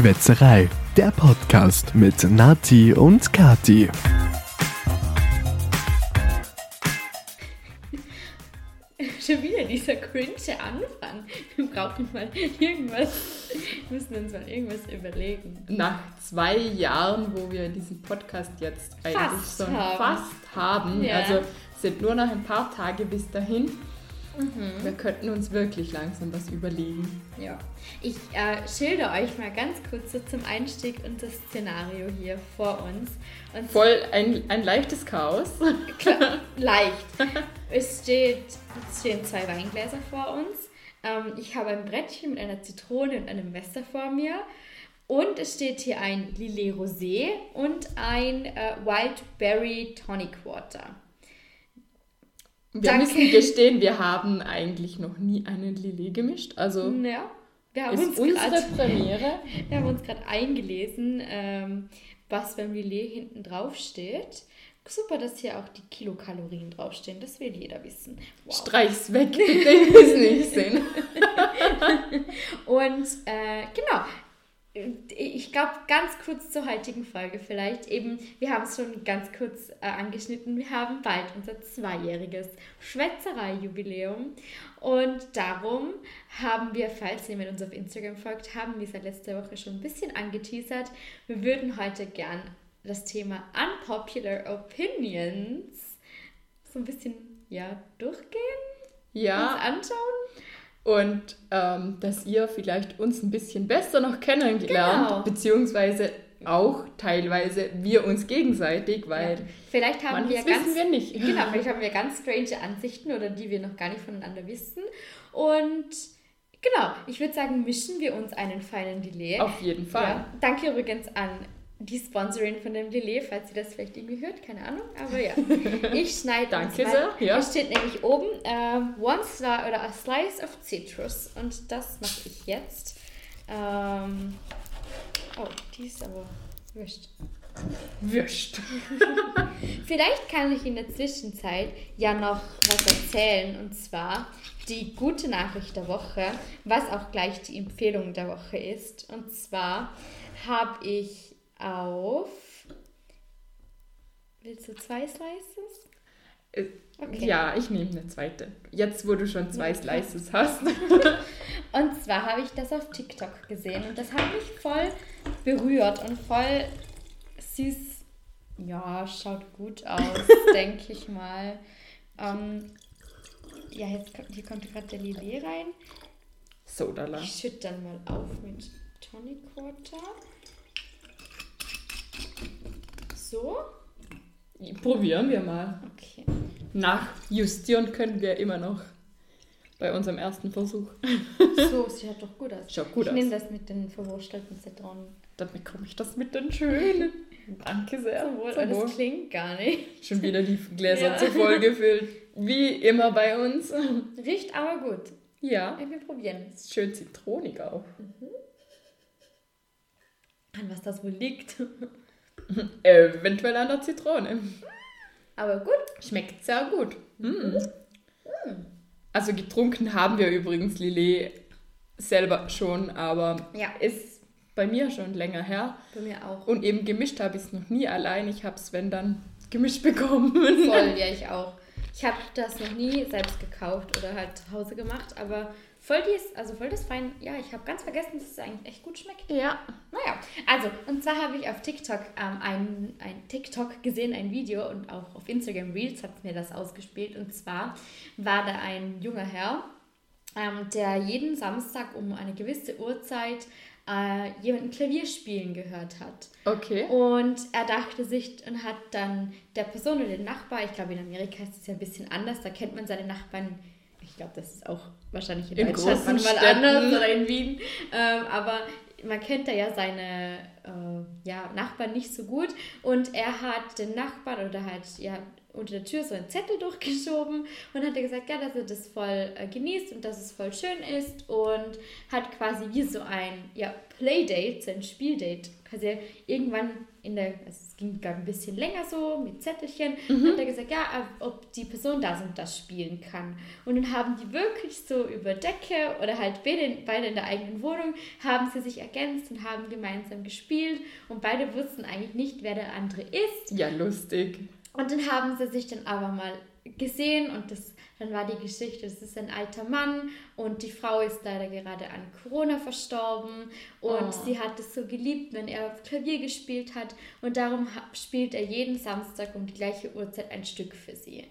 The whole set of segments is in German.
Schwätzerei, der Podcast mit Nati und Kati. Schon wieder dieser cringe Anfang. Wir brauchen mal irgendwas, wir müssen uns mal irgendwas überlegen. Nach zwei Jahren, wo wir diesen Podcast jetzt eigentlich Fast schon haben. fast haben, Ja. also sind nur noch ein paar Tage bis dahin. Mhm. Wir könnten uns wirklich langsam was überlegen. Ja. Ich äh, schilder euch mal ganz kurz so zum Einstieg unser Szenario hier vor uns. Und Voll ein, ein leichtes Chaos. Klar, leicht. Es, steht, es stehen zwei Weingläser vor uns. Ähm, ich habe ein Brettchen mit einer Zitrone und einem Messer vor mir. Und es steht hier ein Lillet Rosé und ein äh, Wildberry Tonic Water. Wir Danke. müssen gestehen, wir haben eigentlich noch nie einen Lillet gemischt. Also Ja, wir haben ist uns unsere grad- Premiere. Wir haben uns gerade eingelesen, ähm, was beim Lillet hinten drauf steht. Super, dass hier auch die Kilokalorien draufstehen. Das will jeder wissen. Wow. Streich's weg, bitte, ich will's nicht sehen. Und äh, genau, ich glaube, ganz kurz zur heutigen Folge vielleicht. Eben, wir haben es schon ganz kurz äh, angeschnitten. Wir haben bald unser zweijähriges Schwätzerei-Jubiläum. Und darum haben wir, falls jemand uns auf Instagram folgt, haben wir seit letzter Woche schon ein bisschen angeteasert. Wir würden heute gern das Thema Unpopular Opinions so ein bisschen ja, durchgehen, uns Ja, anschauen. Und ähm, dass ihr vielleicht uns ein bisschen besser noch kennengelernt, Genau. beziehungsweise auch teilweise wir uns gegenseitig, weil Ja. Vielleicht haben wir ganz wissen wir nicht. Genau, vielleicht haben wir ganz strange Ansichten oder die wir noch gar nicht voneinander wissen. Und genau, ich würde sagen, mischen wir uns einen feinen Lillet. Auf jeden Fall. Ja, danke übrigens an die Sponsorin von dem Lillet, falls ihr das vielleicht irgendwie hört, keine Ahnung. Aber ja, ich schneide Danke uns sehr, ja. Da steht nämlich oben ähm, One Slice oder a Slice of Citrus und das mache ich jetzt. Ähm, oh, die ist aber wurscht. Wurscht. Vielleicht kann ich in der Zwischenzeit ja noch was erzählen und zwar die gute Nachricht der Woche, was auch gleich die Empfehlung der Woche ist. Und zwar habe ich auf. Willst du zwei Slices? Äh, Okay. Ja, ich nehme eine zweite. Jetzt, wo du schon zwei Ja. Slices hast. Und zwar habe ich das auf TikTok gesehen und das hat mich voll berührt und voll süß. Ja, schaut gut aus, denke ich mal. Ähm, ja, jetzt kommt, hier kommt gerade der Lillet rein. Sodala. Ich schütte dann mal auf mit Tonic Water. So, Probieren wir mal. okay. Nachjustieren können wir immer noch bei unserem ersten Versuch. So, sieht doch gut aus. Schaut gut ich aus. nehme das mit den verwurstelten Zitronen. Dann bekomme ich das mit den schönen. Danke sehr. Zum Wohl, Zum aber Wohl. das klingt gar nicht. Schon wieder die Gläser Ja. zu voll gefüllt. Wie immer bei uns. Riecht aber gut. Ja, Wir probieren. ist schön zitronig auch. An was das wohl liegt. Eventuell an der Zitrone. Aber gut. Schmeckt sehr gut. Mm. Also getrunken haben wir übrigens Lillet selber schon, aber Ja. ist bei mir schon länger her. Bei mir auch. Und eben gemischt habe ich es noch nie allein. Ich habe es, wenn dann, gemischt bekommen. Voll, ja, ich auch. Ich habe das noch nie selbst gekauft oder halt zu Hause gemacht, aber voll dies, also voll das fein. Ja, ich habe ganz vergessen, dass es eigentlich echt gut schmeckt. Ja. Naja, also, und zwar habe ich auf TikTok ähm, ein, ein TikTok gesehen, ein Video und auch auf Instagram Reels hat mir das ausgespielt. Und zwar war da ein junger Herr, ähm, der jeden Samstag um eine gewisse Uhrzeit äh, jemanden Klavier spielen gehört hat. Okay. Und er dachte sich und hat dann der Person oder den Nachbar, ich glaube in Amerika ist es ja ein bisschen anders, da kennt man seine Nachbarn, ich glaube das ist auch wahrscheinlich in, In Deutschland manchmal anders oder in Wien, ähm, aber man kennt da ja seine äh, ja, Nachbarn nicht so gut. Und er hat den Nachbarn oder halt ja unter der Tür so einen Zettel durchgeschoben und hat er gesagt, ja, dass er das voll äh, genießt und dass es voll schön ist und hat quasi wie so ein ja, Playdate, so ein Spieldate, quasi irgendwann in der, also es ging glaube ein bisschen länger so mit Zettelchen, mhm. hat er gesagt, ja, ob die Person das und das spielen kann. Und dann haben die wirklich so über Decke oder halt beide, beide in der eigenen Wohnung, haben sie sich ergänzt und haben gemeinsam gespielt und beide wussten eigentlich nicht, wer der andere ist. Ja, lustig. Und dann haben sie sich dann aber mal gesehen und das, dann war die Geschichte, das ist ein alter Mann und die Frau ist leider gerade an Corona verstorben und oh. sie hat es so geliebt, wenn er Klavier gespielt hat und darum spielt er jeden Samstag um die gleiche Uhrzeit ein Stück für sie.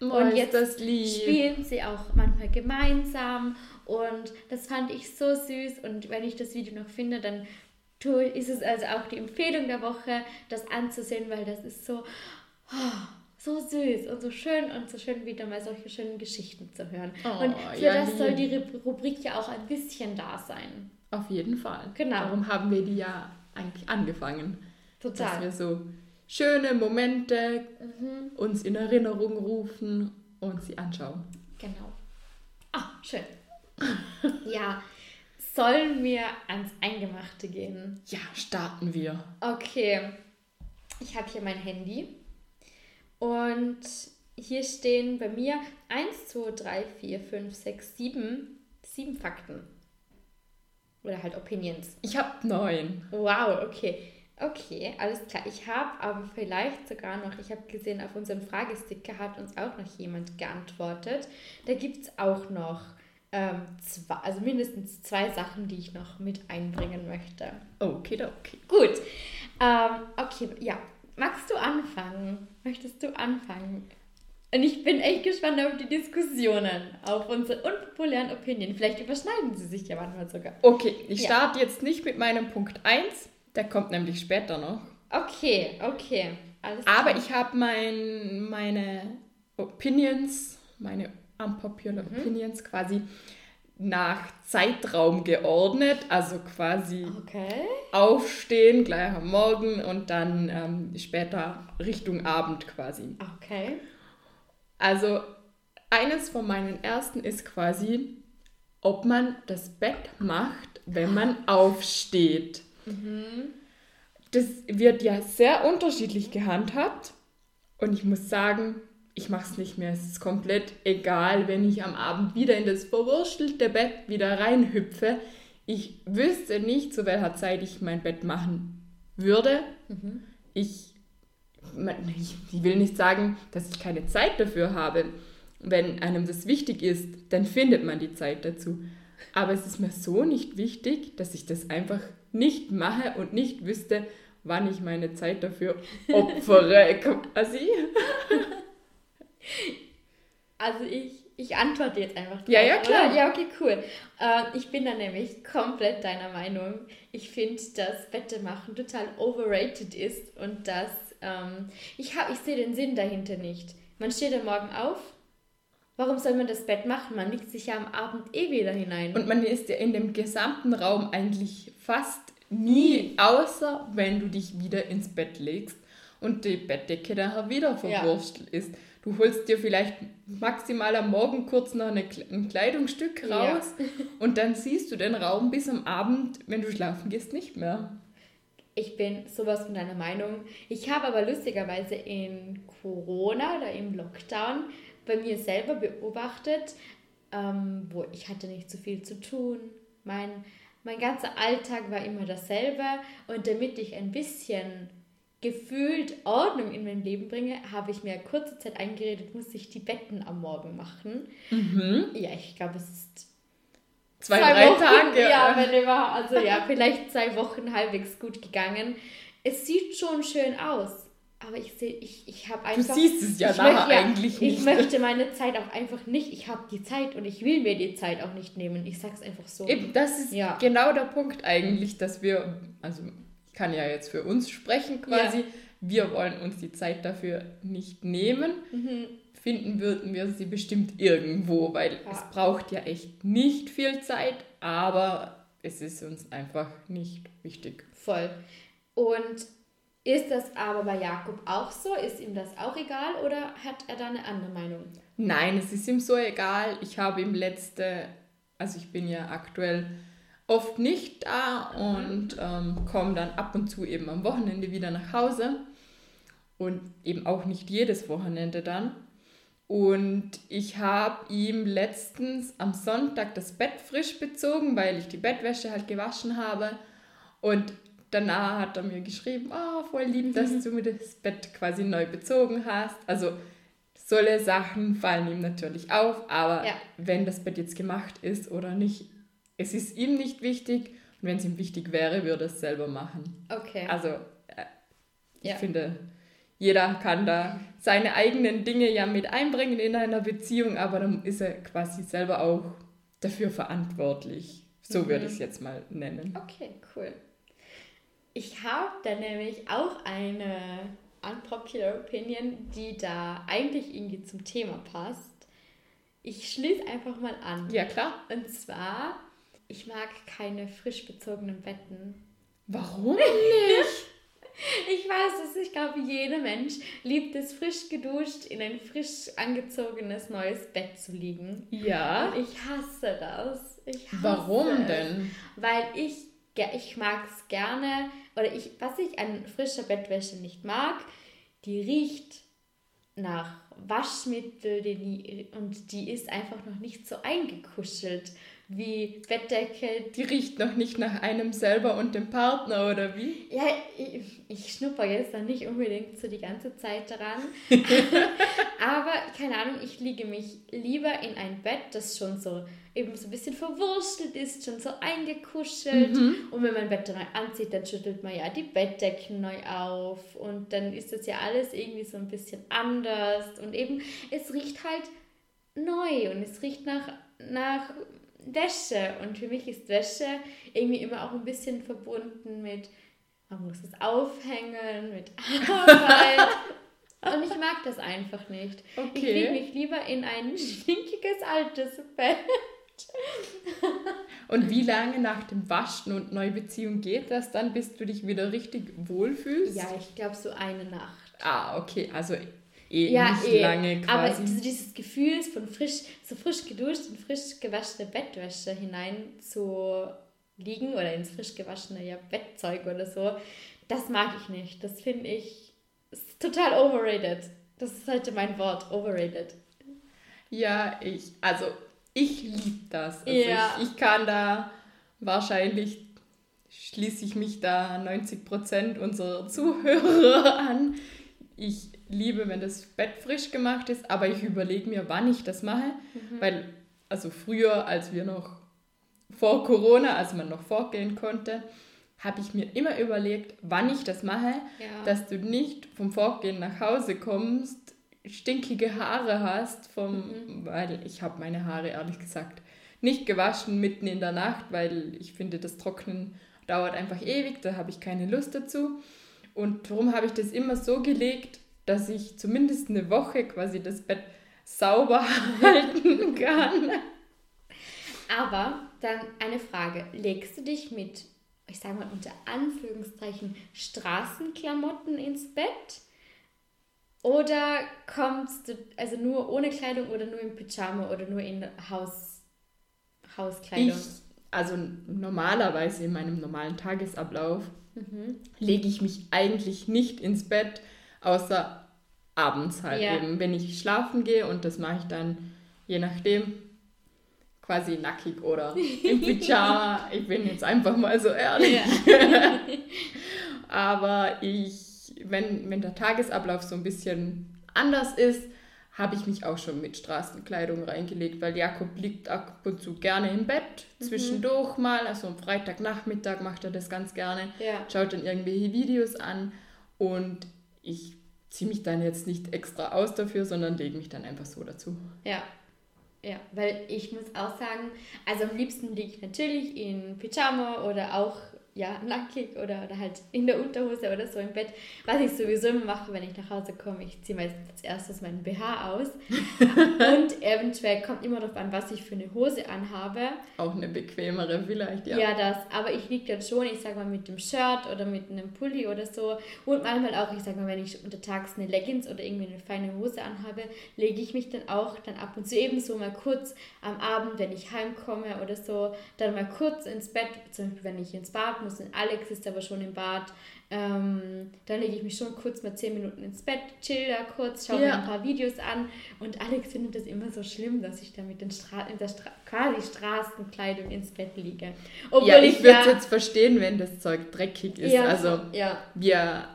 Oh, und jetzt spielen sie auch manchmal gemeinsam und das fand ich so süß und wenn ich das Video noch finde, dann ist es also auch die Empfehlung der Woche, das anzusehen, weil das ist so, oh, so süß und so schön und so schön wieder mal solche schönen Geschichten zu hören. Oh, und für ja, das soll die Rubrik ja auch ein bisschen da sein. Auf jeden Fall. Genau. Darum haben wir die ja eigentlich angefangen. Total. Dass wir so schöne Momente mhm. uns in Erinnerung rufen und sie anschauen. Genau. Ah, schön. ja, sollen wir ans Eingemachte gehen? Ja, starten wir. Okay. Ich habe hier mein Handy und hier stehen bei mir 1, 2, 3, 4, 5, 6, 7, 7 Fakten. Oder halt Opinions. Ich habe neun. Wow, okay. Okay, alles klar. Ich habe aber vielleicht sogar noch, ich habe gesehen, auf unserem Fragesticker hat uns auch noch jemand geantwortet. Da gibt es auch noch ähm, zwei, also mindestens zwei Sachen, die ich noch mit einbringen möchte. Okay, okay. Gut. Ähm, okay, ja. Magst du anfangen? Möchtest du anfangen? Und ich bin echt gespannt auf die Diskussionen, auf unsere unpopulären Opinionen. Vielleicht überschneiden sie sich ja manchmal sogar. Okay, ich ja. starte jetzt nicht mit meinem Punkt 1, der kommt nämlich später noch. Okay, okay. Alles Aber ich habe mein, meine Opinions, meine unpopular mhm. Opinions quasi nach Zeitraum geordnet, also quasi okay. aufstehen gleich am Morgen und dann ähm, später Richtung Abend quasi. Okay. Also eines von meinen ersten ist quasi, ob man das Bett macht, wenn man aufsteht. Mhm. Das wird ja sehr unterschiedlich gehandhabt und ich muss sagen, ich mache es nicht mehr. Es ist komplett egal, wenn ich am Abend wieder in das verwurstelte Bett wieder reinhüpfe. Ich wüsste nicht, zu welcher Zeit ich mein Bett machen würde. Mhm. Ich, ich will nicht sagen, dass ich keine Zeit dafür habe. Wenn einem das wichtig ist, dann findet man die Zeit dazu. Aber es ist mir so nicht wichtig, dass ich das einfach nicht mache und nicht wüsste, wann ich meine Zeit dafür opfere. Quasi. Also ich, ich antworte jetzt einfach drauf, Ja, ja, klar. Oder? Ja, okay, cool. Äh, ich bin da nämlich komplett deiner Meinung. Ich finde, dass Bette machen total overrated ist und dass ähm, ich, hab, ich sehe den Sinn dahinter nicht. Man steht am Morgen auf. Warum soll man das Bett machen? Man legt sich ja am Abend eh wieder hinein. Und man ist ja in dem gesamten Raum eigentlich fast nie, außer wenn du dich wieder ins Bett legst und die Bettdecke daher wieder verwurstelt ja. ist. Du holst dir vielleicht maximal am Morgen kurz noch eine, ein Kleidungsstück raus ja. und dann siehst du den Raum bis am Abend, wenn du schlafen gehst, nicht mehr. Ich bin sowas von deiner Meinung. Ich habe aber lustigerweise in Corona oder im Lockdown bei mir selber beobachtet, ähm, wo ich hatte nicht so viel zu tun. Mein, mein ganzer Alltag war immer dasselbe und damit ich ein bisschen gefühlt Ordnung in mein Leben bringe, habe ich mir kurze Zeit eingeredet, muss ich die Betten am Morgen machen. Mhm. Ja, ich glaube, es ist zwei, zwei drei Wochen, Tage. Ja, wenn immer, also ja, vielleicht zwei Wochen halbwegs gut gegangen. Es sieht schon schön aus. Aber ich sehe, ich, ich habe einfach. Du siehst es ja nachher möchte, eigentlich nicht. Ich möchte meine Zeit auch einfach nicht. Ich habe die Zeit und ich will mir die Zeit auch nicht nehmen. Ich sag's einfach so. Eben, das ist ja. genau der Punkt eigentlich, dass wir, also kann ja jetzt für uns sprechen quasi. Ja. Wir wollen uns die Zeit dafür nicht nehmen. Mhm. Finden würden wir sie bestimmt irgendwo, weil ja. es braucht ja echt nicht viel Zeit, aber es ist uns einfach nicht wichtig. Voll. Und Ist das aber bei Jakob auch so? Ist ihm das auch egal oder hat er da eine andere Meinung? Nein, es ist ihm so egal. Ich habe ihm letzte, also ich bin ja aktuell oft nicht da und ähm, komme dann ab und zu eben am Wochenende wieder nach Hause und eben auch nicht jedes Wochenende dann. Und ich habe ihm letztens am Sonntag das Bett frisch bezogen, weil ich die Bettwäsche halt gewaschen habe. Und danach hat er mir geschrieben, oh, voll lieb, dass mhm. du mir das Bett quasi neu bezogen hast. Also solche Sachen fallen ihm natürlich auf, aber ja. wenn das Bett jetzt gemacht ist oder nicht, es ist ihm nicht wichtig. Und wenn es ihm wichtig wäre, würde er es selber machen. Okay. Also äh, ich ja. finde, jeder kann da seine eigenen Dinge ja mit einbringen in einer Beziehung, aber dann ist er quasi selber auch dafür verantwortlich. So mhm. würde ich es jetzt mal nennen. Okay, cool. Ich habe da nämlich auch eine unpopular Opinion, die da eigentlich irgendwie zum Thema passt. Ich schließe einfach mal an. Ja, klar. Und zwar, ich mag keine frisch bezogenen Betten. Warum nicht? Ich weiß es, ich glaube, jeder Mensch liebt es, frisch geduscht in ein frisch angezogenes neues Bett zu liegen. Ja. Und ich hasse das. Ich hasse Warum es, denn? Weil ich, ich mag es gerne, oder ich, was ich an frischer Bettwäsche nicht mag, die riecht nach Waschmittel die, und die ist einfach noch nicht so eingekuschelt wie Bettdecke. Die riecht noch nicht nach einem selber und dem Partner, oder wie? Ja, ich, ich schnupper jetzt da nicht unbedingt so die ganze Zeit dran. Aber keine Ahnung, ich liege mich lieber in ein Bett, das schon so eben so ein bisschen verwurstelt ist, schon so eingekuschelt. Mhm. Und wenn man Bett neu anzieht, dann schüttelt man ja die Bettdecken neu auf. Und dann ist das ja alles irgendwie so ein bisschen anders. Und eben, es riecht halt neu und es riecht nach, nach Wäsche. Und für mich ist Wäsche irgendwie immer auch ein bisschen verbunden mit, man muss es aufhängen, mit Arbeit. Und ich mag das einfach nicht. Okay. Ich lege mich lieber in ein stinkiges altes Bett. und wie lange nach dem Waschen und Neubeziehung geht das dann, bis du dich wieder richtig wohlfühlst? Ja, ich glaube so eine Nacht. Ah, okay, also eh ja, nicht eh. lange quasi. Aber so dieses Gefühl von frisch, so frisch geduscht und frisch gewaschene Bettwäsche hinein zu liegen oder ins frisch gewaschene ja, Bettzeug oder so, das mag ich nicht. Das finde ich total overrated. Das ist heute mein Wort, overrated. Ja, ich, also ich liebe das. Also ja. ich, ich kann da wahrscheinlich schließe ich mich da 90% unserer Zuhörer an. Ich liebe, wenn das Bett frisch gemacht ist, aber ich überlege mir, wann ich das mache, mhm. weil also früher, als wir noch vor Corona, als man noch fortgehen konnte, habe ich mir immer überlegt, wann ich das mache, ja. dass du nicht vom Fortgehen nach Hause kommst, stinkige Haare hast, vom, mhm. weil ich habe meine Haare ehrlich gesagt nicht gewaschen mitten in der Nacht, weil ich finde, das Trocknen dauert einfach ewig, da habe ich keine Lust dazu. Und darum habe ich das immer so gelegt, dass ich zumindest eine Woche quasi das Bett sauber halten kann. Aber dann eine Frage. Legst du dich mit, ich sage mal unter Anführungszeichen, Straßenklamotten ins Bett? Oder kommst du also nur ohne Kleidung oder nur im Pyjama oder nur in Haus, Hauskleidung? Ich, also normalerweise in meinem normalen Tagesablauf mhm. lege ich mich eigentlich nicht ins Bett, außer abends halt ja. eben, wenn ich schlafen gehe und das mache ich dann je nachdem quasi nackig oder im Pyjama. ich bin jetzt einfach mal so ehrlich. Ja. Aber ich, wenn, wenn der Tagesablauf so ein bisschen anders ist, habe ich mich auch schon mit Straßenkleidung reingelegt, weil Jakob liegt ab und zu gerne im Bett, mhm. zwischendurch mal, also am Freitagnachmittag macht er das ganz gerne, ja. schaut dann irgendwelche Videos an und ich ziehe mich dann jetzt nicht extra aus dafür, sondern lege mich dann einfach so dazu. Ja. Ja, weil ich muss auch sagen, also am liebsten liege ich natürlich in Pyjama oder auch ja, nackig oder, oder halt in der Unterhose oder so im Bett. Was ich sowieso immer mache, wenn ich nach Hause komme, ich ziehe meistens als erstes meinen BH aus. und eventuell kommt immer darauf an, was ich für eine Hose anhabe. Auch eine bequemere vielleicht, ja. Ja, das. Aber ich liege dann schon, ich sag mal, mit dem Shirt oder mit einem Pulli oder so. Und manchmal auch, ich sag mal, wenn ich untertags eine Leggings oder irgendwie eine feine Hose anhabe, lege ich mich dann auch dann ab und zu ebenso mal kurz am Abend, wenn ich heimkomme oder so, dann mal kurz ins Bett, zum Beispiel wenn ich ins Bad muss. Und Alex ist aber schon im Bad. Ähm, dann lege ich mich schon kurz mal 10 Minuten ins Bett, chill da kurz, schaue ja. mir ein paar Videos an. Und Alex findet das immer so schlimm, dass ich da mit den Stra in der Stra quasi Straßenkleidung ins Bett liege. Obwohl ja, ich, ich würde es ja, jetzt verstehen, wenn das Zeug dreckig ist. Ja, also ja. wir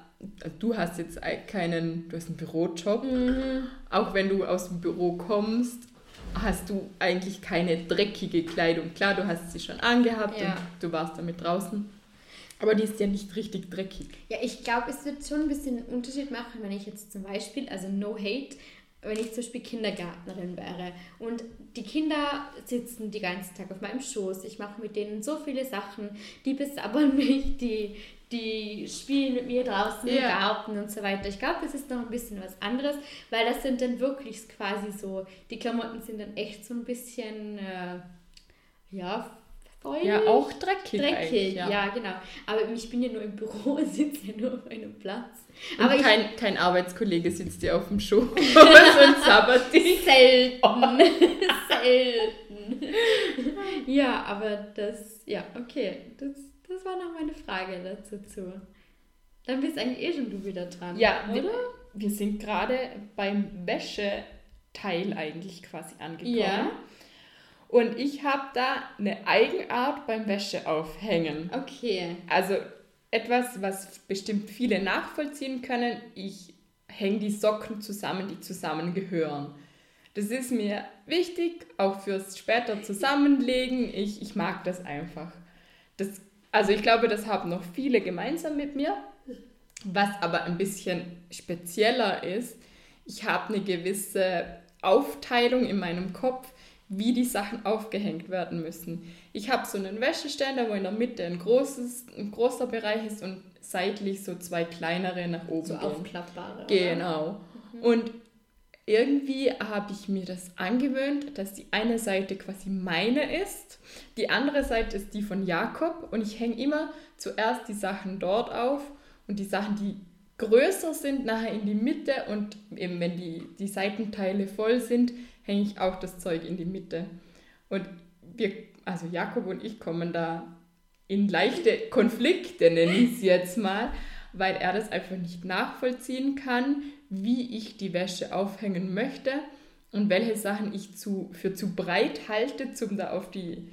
du hast jetzt keinen, du hast einen Bürojob. Mhm. Auch wenn du aus dem Büro kommst, hast du eigentlich keine dreckige Kleidung. Klar, du hast sie schon angehabt ja. und du warst damit draußen. Aber die ist ja nicht richtig dreckig. Ja, ich glaube, es wird schon ein bisschen einen Unterschied machen, wenn ich jetzt zum Beispiel, also no hate, wenn ich zum Beispiel Kindergärtnerin wäre und die Kinder sitzen den ganzen Tag auf meinem Schoß, ich mache mit denen so viele Sachen, die besabbern mich, die, die spielen mit mir draußen ja. im Garten und so weiter. Ich glaube, das ist noch ein bisschen was anderes, weil das sind dann wirklich quasi so, die Klamotten sind dann echt so ein bisschen, äh, ja, feucht. Ja, auch dreckig. Dreckig, ja. ja. genau. Aber ich bin ja nur im Büro und sitze ja nur auf einem Platz. Und aber kein, ich, kein Arbeitskollege sitzt dir auf dem Schoß und sabbert dich. Selten. Oh. Selten. ja, aber das, ja, okay, das das war noch meine Frage dazu. Zu. Dann bist eigentlich eh schon du wieder dran. Ja, oder? Wir, wir sind gerade beim Wäscheteil eigentlich quasi angekommen. Ja. Und ich habe da eine Eigenart beim Wäscheaufhängen. Okay. Also etwas, was bestimmt viele nachvollziehen können. Ich hänge die Socken zusammen, die zusammengehören. Das ist mir wichtig, auch fürs später Zusammenlegen. Ich, ich mag das einfach. Das also ich glaube, das haben noch viele gemeinsam mit mir. Was aber ein bisschen spezieller ist, ich habe eine gewisse Aufteilung in meinem Kopf, wie die Sachen aufgehängt werden müssen. Ich habe so einen Wäscheständer, wo in der Mitte ein, großes, ein großer Bereich ist und seitlich so zwei kleinere nach oben so gehen. aufklappbare. Genau. Mhm. Und irgendwie habe ich mir das angewöhnt, dass die eine Seite quasi meine ist, die andere Seite ist die von Jakob und ich hänge immer zuerst die Sachen dort auf und die Sachen, die größer sind, nachher in die Mitte und eben wenn die, die Seitenteile voll sind, hänge ich auch das Zeug in die Mitte. Und wir, also Jakob und ich kommen da in leichte Konflikte, nenne ich es jetzt mal, weil er das einfach nicht nachvollziehen kann, wie ich die Wäsche aufhängen möchte und welche Sachen ich zu, für zu breit halte, um da auf die,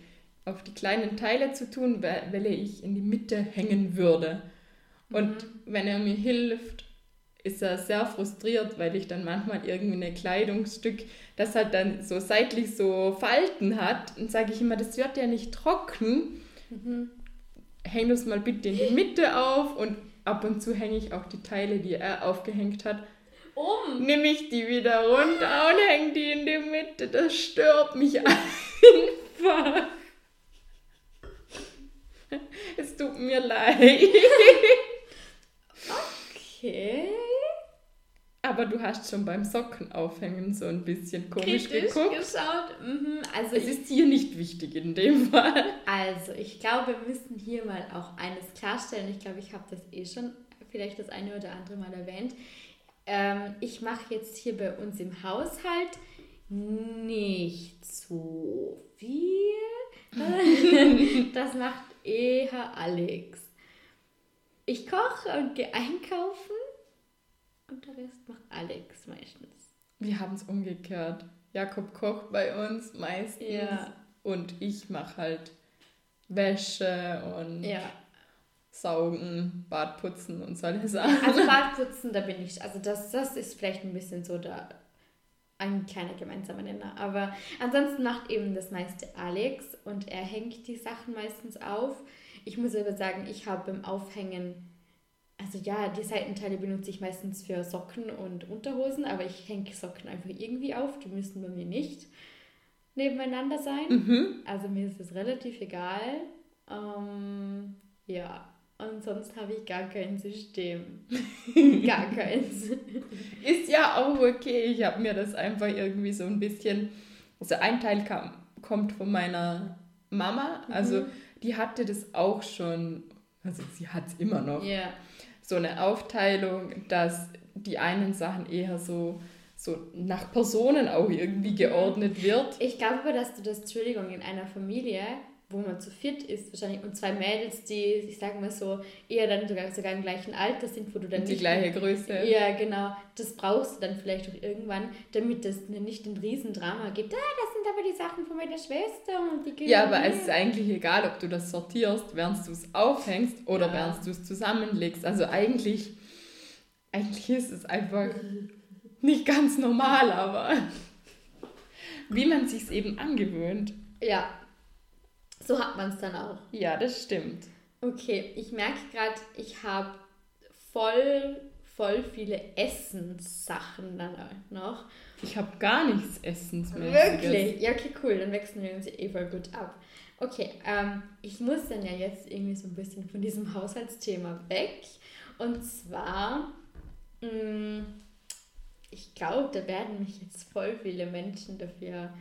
auf die kleinen Teile zu tun, welche ich in die Mitte hängen würde. Und mhm. wenn er mir hilft, ist er sehr frustriert, weil ich dann manchmal irgendwie ein Kleidungsstück, das halt dann so seitlich so Falten hat, und sage ich immer, das wird ja nicht trocken. Mhm. Häng das mal bitte in die Mitte auf und ab und zu hänge ich auch die Teile, die er aufgehängt hat, um. Nehme ich die wieder runter und hänge die in die Mitte. Das stört mich einfach. Es tut mir leid. Okay. Aber du hast schon beim Sockenaufhängen so ein bisschen komisch Kritisch geguckt. geschaut. Mhm, also es ist hier nicht wichtig in dem Fall. Also, ich glaube, wir müssen hier mal auch eines klarstellen. Ich glaube, ich habe das eh schon vielleicht das eine oder andere Mal erwähnt ähm, ich mache jetzt hier bei uns im Haushalt nicht so viel. das macht eher Alex. Ich koche und gehe einkaufen und der Rest macht Alex meistens. Wir haben es umgekehrt. Jakob kocht bei uns meistens ja. und ich mache halt Wäsche und ja. Saugen, Badputzen und solche Sachen. Also Badputzen, da bin ich, also das, das ist vielleicht ein bisschen so da ein kleiner gemeinsamer Nenner. Aber ansonsten macht eben das meiste Alex und er hängt die Sachen meistens auf. Ich muss aber sagen, ich habe beim Aufhängen, also ja, die Seitenteile benutze ich meistens für Socken und Unterhosen, aber ich hänge Socken einfach irgendwie auf. Die müssen bei mir nicht nebeneinander sein. Mhm. Also mir ist es relativ egal. Ähm, Ja, und sonst habe ich gar kein System. gar keins. Ist ja auch okay. Ich habe mir das einfach irgendwie so ein bisschen. Also ein Teil kam, kommt von meiner Mama. Also mhm. die hatte das auch schon. Also sie hat es immer noch. Ja. So eine Aufteilung, dass die einen Sachen eher so so nach Personen auch irgendwie geordnet wird. Ich glaube aber, dass du das, Entschuldigung, in einer Familie wo man zu viert ist, wahrscheinlich, und zwei Mädels, die, ich sage mal so, eher dann sogar, sogar im gleichen Alter sind, wo du dann. Die nicht, gleiche Größe. Ja, genau. Das brauchst du dann vielleicht auch irgendwann, damit es nicht ein Riesendrama gibt. Ah, das sind aber die Sachen von meiner Schwester und die Ja, aber es ist eigentlich egal, ob du das sortierst, während du es aufhängst oder ja. während du es zusammenlegst. Also eigentlich, eigentlich ist es einfach nicht ganz normal, aber wie man sich eben angewöhnt. Ja, so hat man es dann auch. Ja, das stimmt. Okay, ich merke gerade, ich habe voll, voll viele Essenssachen dann noch. Ich habe gar nichts Essensmäßiges. Wirklich? Ja, okay, cool. Dann wechseln wir uns eh voll gut ab. Okay, ähm, ich muss dann ja jetzt irgendwie so ein bisschen von diesem Haushaltsthema weg. Und zwar, mh, mm, ich glaube, da werden mich jetzt voll viele Menschen dafür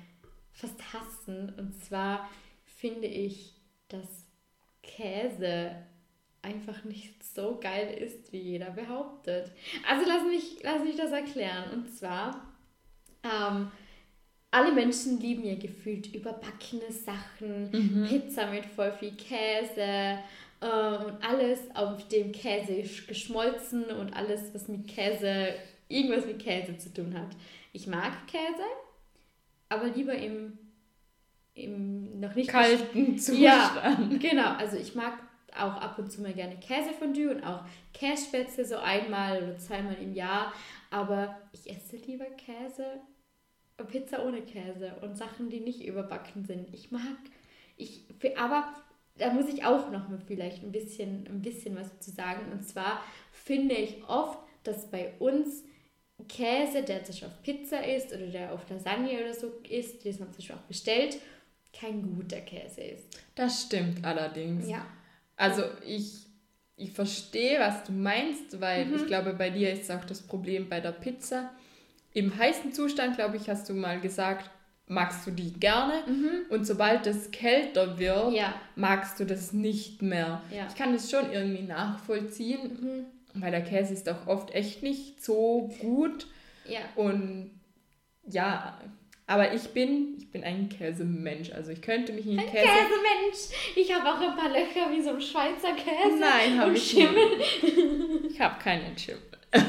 fast hassen. Und zwar finde ich, dass Käse einfach nicht so geil ist, wie jeder behauptet. Also lass mich, lass mich das erklären. Und zwar, ähm, alle Menschen lieben ja gefühlt überbackene Sachen, mhm. Pizza mit voll viel Käse äh, und alles, auf dem Käse ist geschmolzen und alles, was mit Käse, irgendwas mit Käse zu tun hat. Ich mag Käse, aber lieber im im noch nicht kalten Zustand. Ja, genau. Also ich mag auch ab und zu mal gerne Käsefondue und auch Kässpätzle so einmal oder zweimal im Jahr. Aber ich esse lieber Käse, Pizza ohne Käse und Sachen, die nicht überbacken sind. Ich mag, ich, aber da muss ich auch noch mal vielleicht ein bisschen, ein bisschen was zu sagen. Und zwar finde ich oft, dass bei uns Käse, der zum Beispiel auf Pizza ist oder der auf Lasagne oder so ist, den man zum Beispiel auch bestellt, kein guter Käse ist. Das stimmt allerdings. Ja. Also ich, ich verstehe, was du meinst, weil mhm. ich glaube, bei dir ist auch das Problem bei der Pizza. Im heißen Zustand, glaube ich, hast du mal gesagt, magst du die gerne mhm. und sobald es kälter wird, ja. magst du das nicht mehr. Ja. Ich kann das schon irgendwie nachvollziehen, mhm. weil der Käse ist auch oft echt nicht so gut. Ja. Und ja, aber ich bin, ich bin ein Käsemensch. Also ich könnte mich in ein Käse... Käsemensch! Ich habe auch ein paar Löcher wie so ein Schweizer Käse. Nein, habe ich Schimmel. Nicht. Ich habe keinen Schimmel.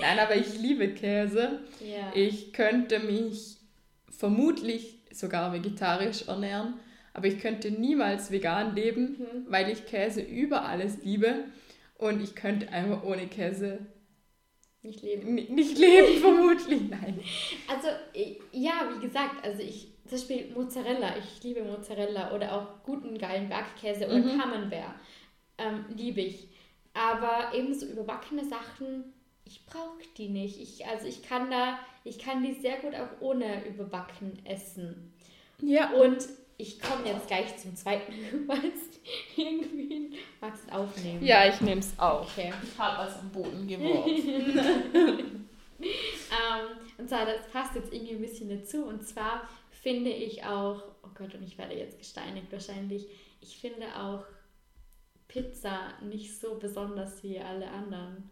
Nein, aber ich liebe Käse. Ja. Ich könnte mich vermutlich sogar vegetarisch ernähren, aber ich könnte niemals vegan leben, mhm. weil ich Käse über alles liebe und ich könnte einfach ohne Käse nicht leben. nicht leben, vermutlich, nein. Also, ja, wie gesagt, also ich, zum Beispiel Mozzarella, ich liebe Mozzarella oder auch guten, geilen Bergkäse oder mhm. Camembert, ähm, liebe ich. Aber eben so überbackene Sachen, ich brauche die nicht. Ich, also ich kann da, ich kann die sehr gut auch ohne überbacken essen. Ja. Und ich komme jetzt gleich zum zweiten, weil irgendwie magst du aufnehmen. Ja, ich nehme es auf. Okay. Ich habe was am Boden geworfen. ähm, und zwar, das passt jetzt irgendwie ein bisschen dazu. Und zwar finde ich auch, oh Gott, und ich werde jetzt gesteinigt wahrscheinlich, ich finde auch Pizza nicht so besonders wie alle anderen.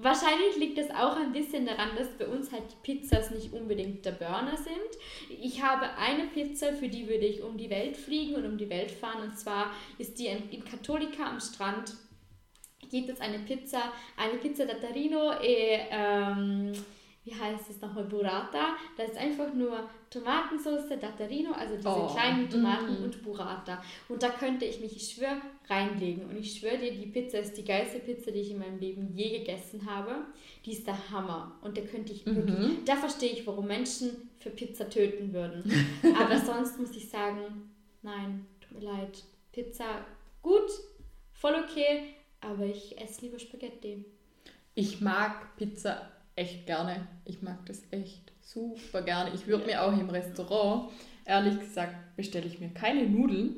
Wahrscheinlich liegt es auch ein bisschen daran, dass bei uns halt die Pizzas nicht unbedingt der Burner sind. Ich habe eine Pizza, für die würde ich um die Welt fliegen und um die Welt fahren. Und zwar ist die in Katholika am Strand. Gibt es eine Pizza, eine Pizza da Tarino e ähm, wie heißt es nochmal, Burrata. Da ist einfach nur Tomatensauce, Datterino, also diese oh. kleinen Tomaten mm. und Burrata. Und da könnte ich mich, ich schwöre, reinlegen. Und ich schwöre dir, die Pizza ist die geilste Pizza, die ich in meinem Leben je gegessen habe. Die ist der Hammer. Und da könnte ich wirklich, mhm. da verstehe ich, warum Menschen für Pizza töten würden. Aber sonst muss ich sagen, nein, tut mir leid. Pizza gut, voll okay, aber ich esse lieber Spaghetti. Ich mag Pizza echt gerne. Ich mag das echt super gerne. Ich würde mir auch im Restaurant, ehrlich gesagt, bestelle ich mir keine Nudeln,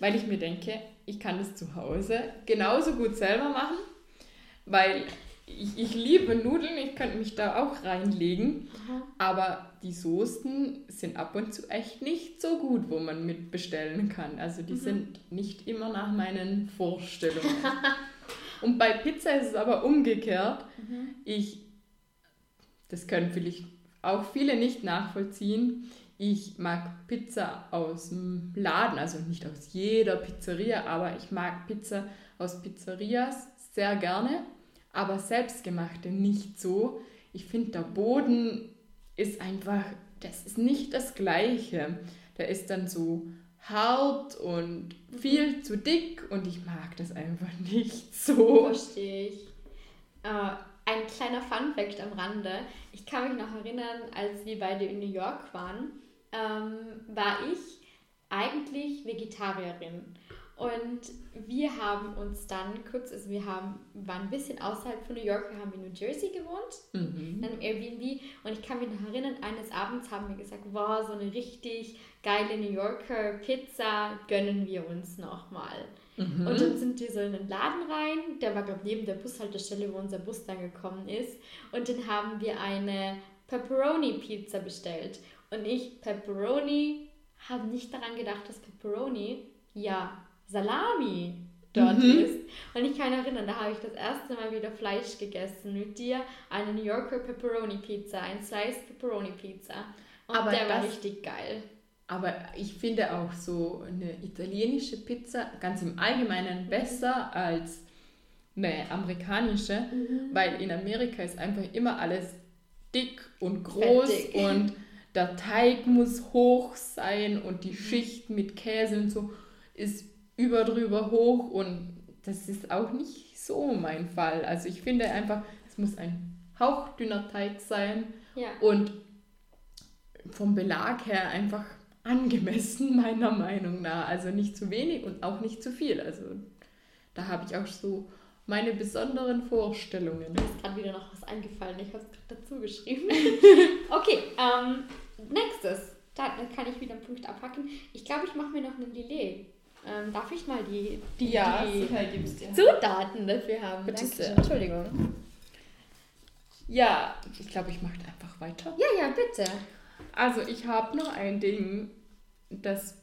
weil ich mir denke, ich kann das zu Hause ich kann das zu Hause genauso gut selber machen, weil ich, ich liebe Nudeln, ich könnte mich da auch reinlegen, Aha. aber die Soßen sind ab und zu echt nicht so gut, wo man mit bestellen kann. Also die mhm. sind nicht immer nach meinen Vorstellungen. und bei Pizza ist es aber umgekehrt. Mhm. Ich, das können vielleicht auch viele nicht nachvollziehen. Ich mag Pizza aus dem Laden, also nicht aus jeder Pizzeria, aber ich mag Pizza aus Pizzerias sehr gerne, aber selbstgemachte nicht so. Ich finde, der Boden ist einfach, das ist nicht das Gleiche. Der ist dann so hart und viel zu dick und ich mag das einfach nicht so. Verstehe ich. Uh, ein kleiner Fun-Fact am Rande. Ich kann mich noch erinnern, als wir beide in New York waren ähm, war ich eigentlich Vegetarierin. Und wir haben uns dann kurz, also wir haben, waren ein bisschen außerhalb von New York, wir haben in New Jersey gewohnt, mhm. dann im Airbnb. Und ich kann mich noch erinnern, eines Abends haben wir gesagt, wow, so eine richtig geile New Yorker Pizza gönnen wir uns nochmal. Mhm. Und dann sind wir so in den Laden rein, der war, glaube ich, neben der Bushaltestelle, wo unser Bus dann gekommen ist. Und dann haben wir eine Pepperoni-Pizza bestellt. Und ich, Pepperoni, habe nicht daran gedacht, dass Pepperoni ja Salami dort mhm. ist. Und ich kann mich erinnern, da habe ich das erste Mal wieder Fleisch gegessen mit dir. Eine New Yorker Pepperoni Pizza, ein Slice Pepperoni Pizza. Und aber der war richtig geil. Aber ich finde auch so eine italienische Pizza ganz im Allgemeinen besser als eine amerikanische, mhm. weil in Amerika ist einfach immer alles dick und groß Fettig. und der Teig muss hoch sein und die mhm. Schicht mit Käse und so ist über drüber hoch und das ist auch nicht so mein Fall. Also ich finde einfach, es muss ein hauchdünner Teig sein ja. und vom Belag her einfach angemessen meiner Meinung nach. Also nicht zu wenig und auch nicht zu viel. Also da habe ich auch so meine besonderen Vorstellungen. Mir ist gerade wieder noch was eingefallen. Ich habe es gerade dazu geschrieben. okay, ähm, Nächstes. Da kann ich wieder einen Punkt abhacken. Ich glaube, ich mache mir noch einen Lillet. Ähm, darf ich mal die, die, ja, die Zutaten dafür haben? Bitte sehr. Entschuldigung. Ja, ich glaube, ich mache einfach weiter. Ja, ja, bitte. Also ich habe noch ein Ding, das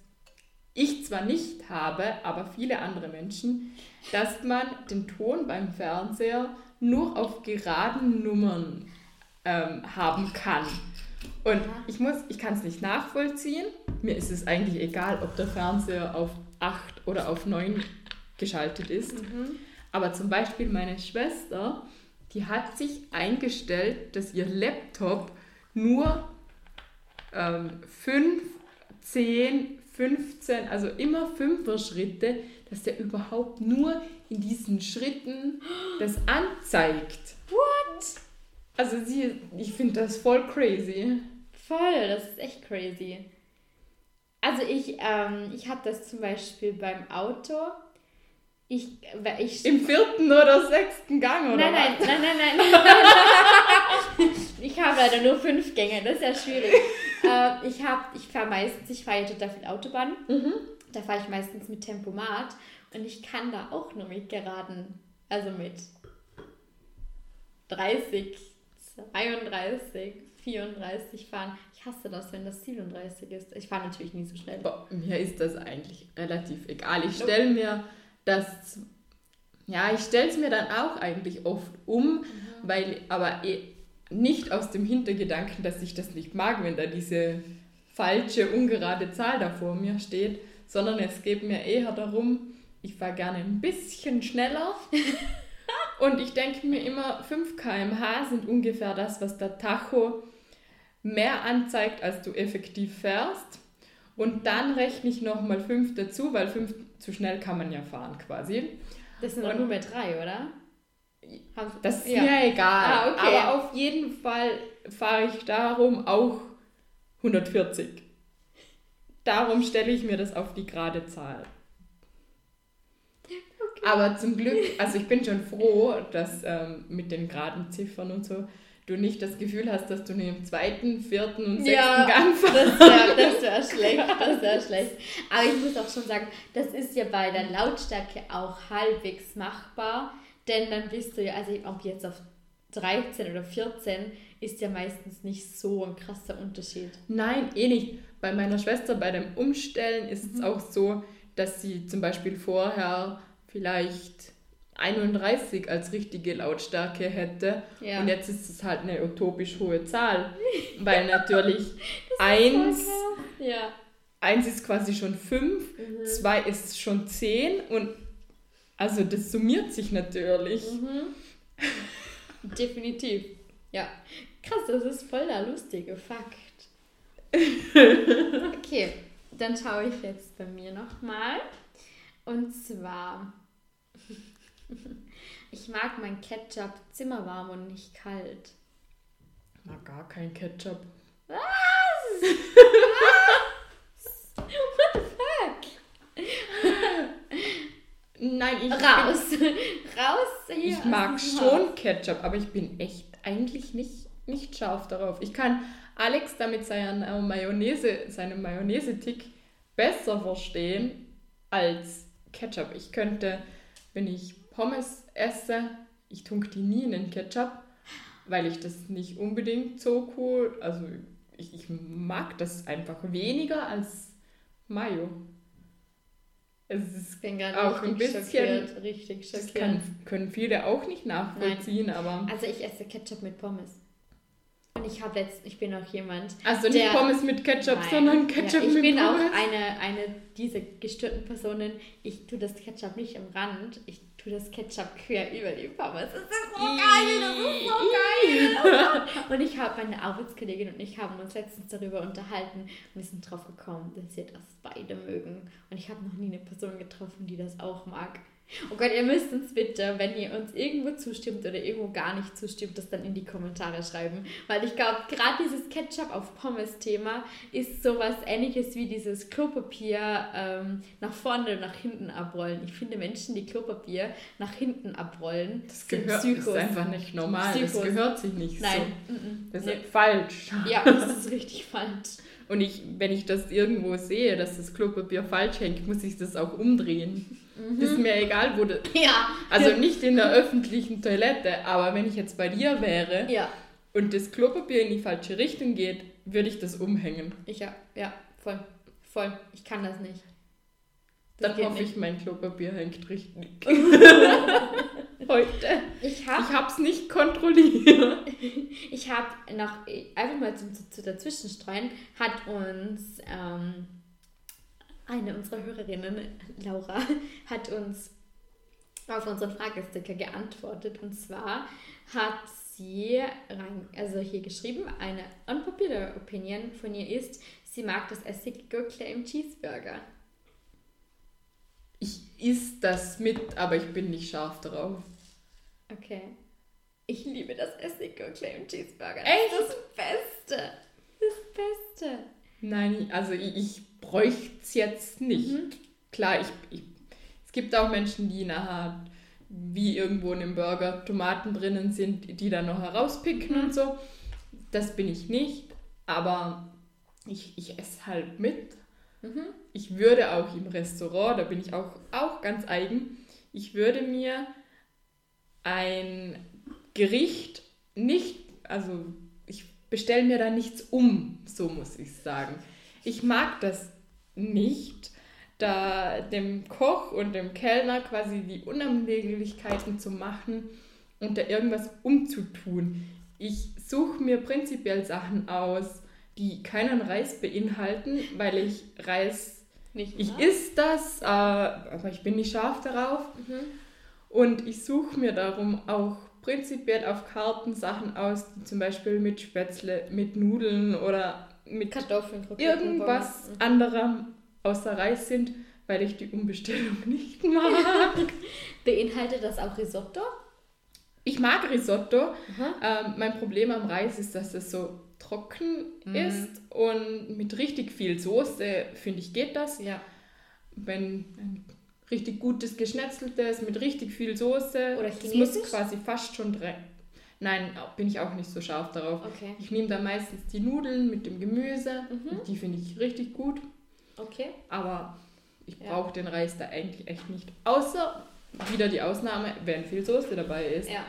ich zwar nicht habe, aber viele andere Menschen, dass man den Ton beim Fernseher nur auf geraden Nummern ähm, haben kann. Und ich muss, ich kann es nicht nachvollziehen. Mir ist es eigentlich egal, ob der Fernseher auf 8 oder auf 9 geschaltet ist. Mhm. Aber zum Beispiel meine Schwester, die hat sich eingestellt, dass ihr Laptop nur ähm, 5, 10, 15, also immer 5er Schritte, dass der überhaupt nur in diesen Schritten das anzeigt. What? Also sie, ich finde das voll crazy. Voll, das ist echt crazy. Also ich, ähm, ich habe das zum Beispiel beim Auto. Ich, ich, Im vierten oder sechsten Gang, oder? Nein, nein, nein, nein, nein. nein. ich habe leider nur fünf Gänge, das ist ja schwierig. äh, ich ich fahre meistens, ich fahre ja total viel Autobahn. Mhm. Da fahre ich meistens mit Tempomat und ich kann da auch nur mit geraden, also mit 30, 32, 34 fahren. Ich hasse das, wenn das 37 ist. Ich fahre natürlich nie so schnell. Boah, mir ist das eigentlich relativ egal. Ich stelle mir das, ja, ich stelle es mir dann auch eigentlich oft um, mhm. weil, aber eh nicht aus dem Hintergedanken, dass ich das nicht mag, wenn da diese falsche, ungerade Zahl da vor mir steht, sondern es geht mir eher darum, ich fahre gerne ein bisschen schneller. Und ich denke mir immer, 5 km/h sind ungefähr das, was der Tacho mehr anzeigt, als du effektiv fährst. Und dann rechne ich nochmal 5 dazu, weil 5 zu schnell kann man ja fahren quasi. Das sind nur mehr 3, oder? Das ist ja. mir egal. Ah, okay. Aber auf jeden Fall fahre ich darum auch 140. Darum stelle ich mir das auf die gerade Zahl. Okay. Aber zum Glück, also ich bin schon froh, dass ähm, mit den geraden Ziffern und so, du nicht das Gefühl hast, dass du dem zweiten, vierten und sechsten ja, Gang fährst. Das wäre wär schlecht, das wäre schlecht. Aber ich muss auch schon sagen, das ist ja bei der Lautstärke auch halbwegs machbar, denn dann bist du ja, also ob jetzt auf 13 oder 14 ist ja meistens nicht so ein krasser Unterschied. Nein, eh nicht. Bei meiner Schwester bei dem Umstellen ist mhm. es auch so, dass sie zum Beispiel vorher vielleicht 31 als richtige Lautstärke hätte. Ja. Und jetzt ist es halt eine utopisch hohe Zahl, weil natürlich 1 ist, ja. Eins ist quasi schon 5, 2 mhm. ist schon 10 und also das summiert sich natürlich. Mhm. Definitiv. Ja. Krass, das ist voll der lustige Fakt. okay, dann schaue ich jetzt bei mir nochmal. Und zwar, ich mag mein Ketchup zimmerwarm und nicht kalt. Ich mag gar kein Ketchup. Was? Was? What the fuck? Nein, ich. Raus! Bin, Raus hier! Ich mag schon Ketchup, aber ich bin echt eigentlich nicht, nicht scharf darauf. Ich kann Alex damit seinen Mayonnaise, seinen Mayonnaise-Tick besser verstehen als Ketchup. Ich könnte, wenn ich Pommes esse, ich tunke die nie in den Ketchup, weil ich das nicht unbedingt so cool, also ich, ich mag das einfach weniger als Mayo. Es ist auch ein bisschen schockiert, richtig schockiert. Das kann, können viele auch nicht nachvollziehen, Nein. aber. Also ich esse Ketchup mit Pommes. Und ich habe letzt, ich bin auch jemand. Also nicht der, Pommes mit Ketchup, nein, sondern Ketchup ja, mit Pommes. Ich bin auch eine, eine dieser gestörten Personen. Ich tue das Ketchup nicht am Rand, ich tue das Ketchup quer über die Pommes. Das ist so geil, das ist so geil. und ich habe meine Arbeitskollegin und ich haben uns letztens darüber unterhalten und wir sind drauf gekommen, dass wir das beide mögen. Und ich habe noch nie eine Person getroffen, die das auch mag. Oh Gott, ihr müsst uns bitte, wenn ihr uns irgendwo zustimmt oder irgendwo gar nicht zustimmt, das dann in die Kommentare schreiben. Weil ich glaube, gerade dieses Ketchup auf Pommes-Thema ist sowas ähnliches wie dieses Klopapier ähm, nach vorne oder nach hinten abrollen. Ich finde Menschen, die Klopapier nach hinten abrollen, das gehört Psychos. ist einfach nicht normal. Psychos. Das gehört sich nicht Nein. so. Nein. Das ist falsch. Ja, das ist richtig falsch. Und ich, wenn ich das irgendwo sehe, dass das Klopapier falsch hängt, muss ich das auch umdrehen. Mhm. Ist mir egal, wo das. Ja. Also nicht in der öffentlichen Toilette, aber wenn ich jetzt bei dir wäre ja. und das Klopapier in die falsche Richtung geht, würde ich das umhängen. Ich ja, ja, voll. Voll. Ich kann das nicht. Das Dann hoffe nicht. ich, mein Klopapier hängt richtig. Heute. Ich habe es nicht kontrolliert. ich habe noch, einfach mal zu, zu, zu dazwischenstreuen, hat uns ähm, eine unserer Hörerinnen, Laura, hat uns auf unseren Fragesticker geantwortet. Und zwar hat sie rein, also hier geschrieben, eine unpopular Opinion von ihr ist, sie mag das Essiggurkle im Cheeseburger. Ich isst das mit, aber ich bin nicht scharf drauf. Okay. Ich liebe das Essiggurkle im Cheeseburger. Echt? Das ist das Beste. Das Beste. Nein, also ich, ich bräuchte es jetzt nicht. Mhm. Klar, ich, ich, es gibt auch Menschen, die nachher wie irgendwo in einem Burger Tomaten drinnen sind, die dann noch herauspicken mhm. und so. Das bin ich nicht, aber ich, ich esse halt mit. Mhm. Ich würde auch im Restaurant, da bin ich auch, auch ganz eigen, ich würde mir ein Gericht nicht, also ich bestelle mir da nichts um, so muss ich sagen. Ich mag das nicht, da dem Koch und dem Kellner quasi die Unannehmlichkeiten zu machen und da irgendwas umzutun. Ich suche mir prinzipiell Sachen aus, die keinen Reis beinhalten, weil ich Reis nicht. Ich esse das, äh, aber ich bin nicht scharf darauf. Mhm. Und ich suche mir darum auch prinzipiell auf Karten Sachen aus, die zum Beispiel mit Spätzle, mit Nudeln oder mit Kartoffeln, irgendwas mhm. anderem außer Reis sind, weil ich die Umbestellung nicht mag. Beinhaltet das auch Risotto? Ich mag Risotto. Ähm, mein Problem am Reis ist, dass es so trocken mhm. ist und mit richtig viel Soße, finde ich, geht das. Ja. Wenn ein richtig gutes Geschnetzeltes mit richtig viel Soße, Oder das muss quasi fast schon Nein, bin ich auch nicht so scharf darauf. Okay. Ich nehme dann meistens die Nudeln mit dem Gemüse. Mhm. Die finde ich richtig gut. Okay. Aber ich Ja. brauche den Reis da eigentlich echt nicht. Außer wieder die Ausnahme, wenn viel Soße dabei ist. Ja.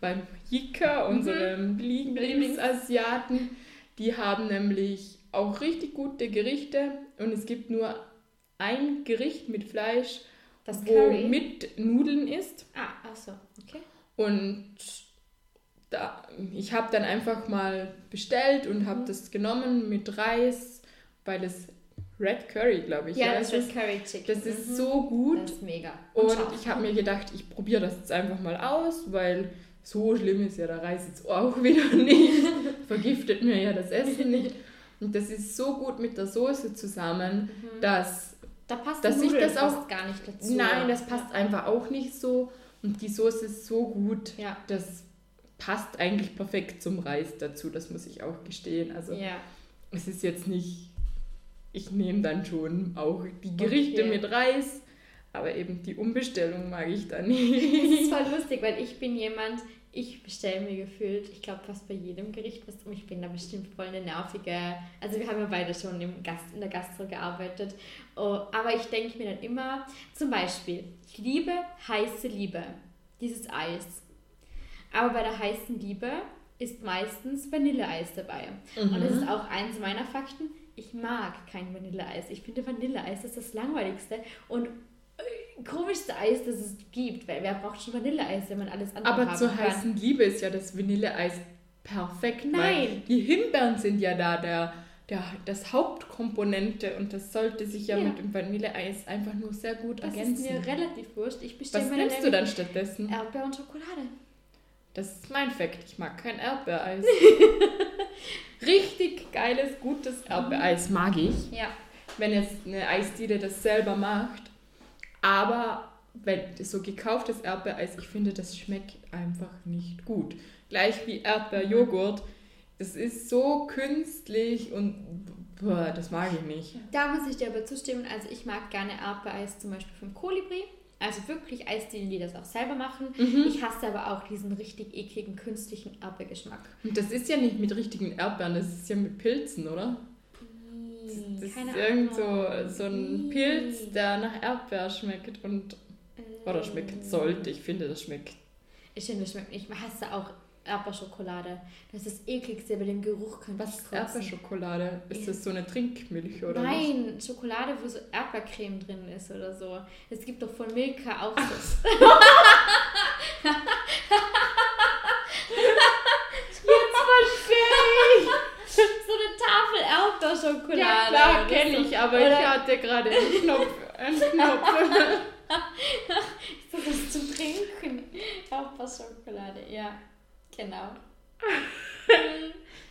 Beim Yika, unserem Lieblingsasiaten, die haben nämlich auch richtig gute Gerichte und es gibt nur ein Gericht mit Fleisch, Das wo Curry. mit Nudeln ist. Ah, achso. Okay. Und da, ich habe dann einfach mal bestellt und Mhm. habe das genommen mit Reis, weil es Red Curry, glaube ich, Ja, das ist Curry Chicken. Das ist Mhm. so gut. Das ist mega. Und scharf. ich habe mir gedacht, ich probiere das jetzt einfach mal aus, weil so schlimm ist ja der Reis jetzt auch wieder nicht. Vergiftet mir ja das Essen nicht. Und das ist so gut mit der Soße zusammen, Mhm. dass Da passt dass ich das auch- gar nicht dazu. nein, das passt einfach auch nicht so. Und die Soße ist so gut, Ja. das passt eigentlich perfekt zum Reis dazu, das muss ich auch gestehen. Also Ja. es ist jetzt nicht, ich nehme dann schon auch die Gerichte Okay. mit Reis, aber eben die Umbestellung mag ich dann Das ist nicht. voll lustig, weil ich bin jemand, ich bestelle mir gefühlt, ich glaube fast bei jedem Gericht was um. Ich bin da bestimmt voll eine nervige. Also wir haben ja beide schon im Gast, in der Gastro gearbeitet. Oh, aber ich denke mir dann immer, zum Beispiel, ich liebe heiße Liebe, dieses Eis. Aber bei der heißen Liebe ist meistens Vanilleeis dabei. Und das ist auch eins meiner Fakten. Ich mag kein Vanilleeis. Ich finde Vanilleeis ist das langweiligste und äh, komischste Eis, das es gibt. Weil wer braucht schon Vanilleeis, wenn man alles andere Aber zur kann? heißen Liebe ist ja das Vanilleeis perfekt. Nein. die Himbeeren sind ja da der, der, das Hauptkomponente und das sollte sich ja, Ja. mit dem Vanilleeis einfach nur sehr gut Das ist ergänzen. mir relativ wurscht. Ich bestelle Was nimmst du dann stattdessen? Erdbeer und Schokolade. Das ist mein Fakt. Ich mag kein Erdbeereis. Richtig geiles, gutes Erdbeereis mag ich. Ja. Wenn jetzt eine Eisdiele das selber macht. Aber wenn so gekauftes Erdbeereis, ich finde, das schmeckt einfach nicht gut. Gleich wie Erdbeerjoghurt. Das ist so künstlich und boah, das mag ich nicht. Da muss ich dir aber zustimmen. Also ich mag gerne Erdbeereis zum Beispiel vom Kolibri. Also wirklich Eisdielen, die das auch selber machen. Mhm. Ich hasse aber auch diesen richtig ekligen künstlichen Erdbeergeschmack. Und das ist ja nicht mit richtigen Erdbeeren, das ist ja mit Pilzen, oder? Das Keine ist irgend so, so ein Pilz, der nach Erdbeer schmeckt und oder schmecken sollte. Ich finde, das schmeckt. Ich finde, das schmeckt nicht. Ich hasse auch Erdbeerschokolade. Das ist das ekligste, bei dem Geruch könnte Was ist. Erdbeerschokolade? Ist das so eine Trinkmilch oder was? Nein, Schokolade, wo so Erdbeercreme drin ist oder so. Es gibt doch von Milka auch so. Jetzt verstehe ich. So eine Tafel Erdbeerschokolade. Ja, klar, kenne ich, aber Oder- ich hatte gerade einen Knopf. Einen Knopf. So was zum Trinken. Erdbeerschokolade, ja. Genau.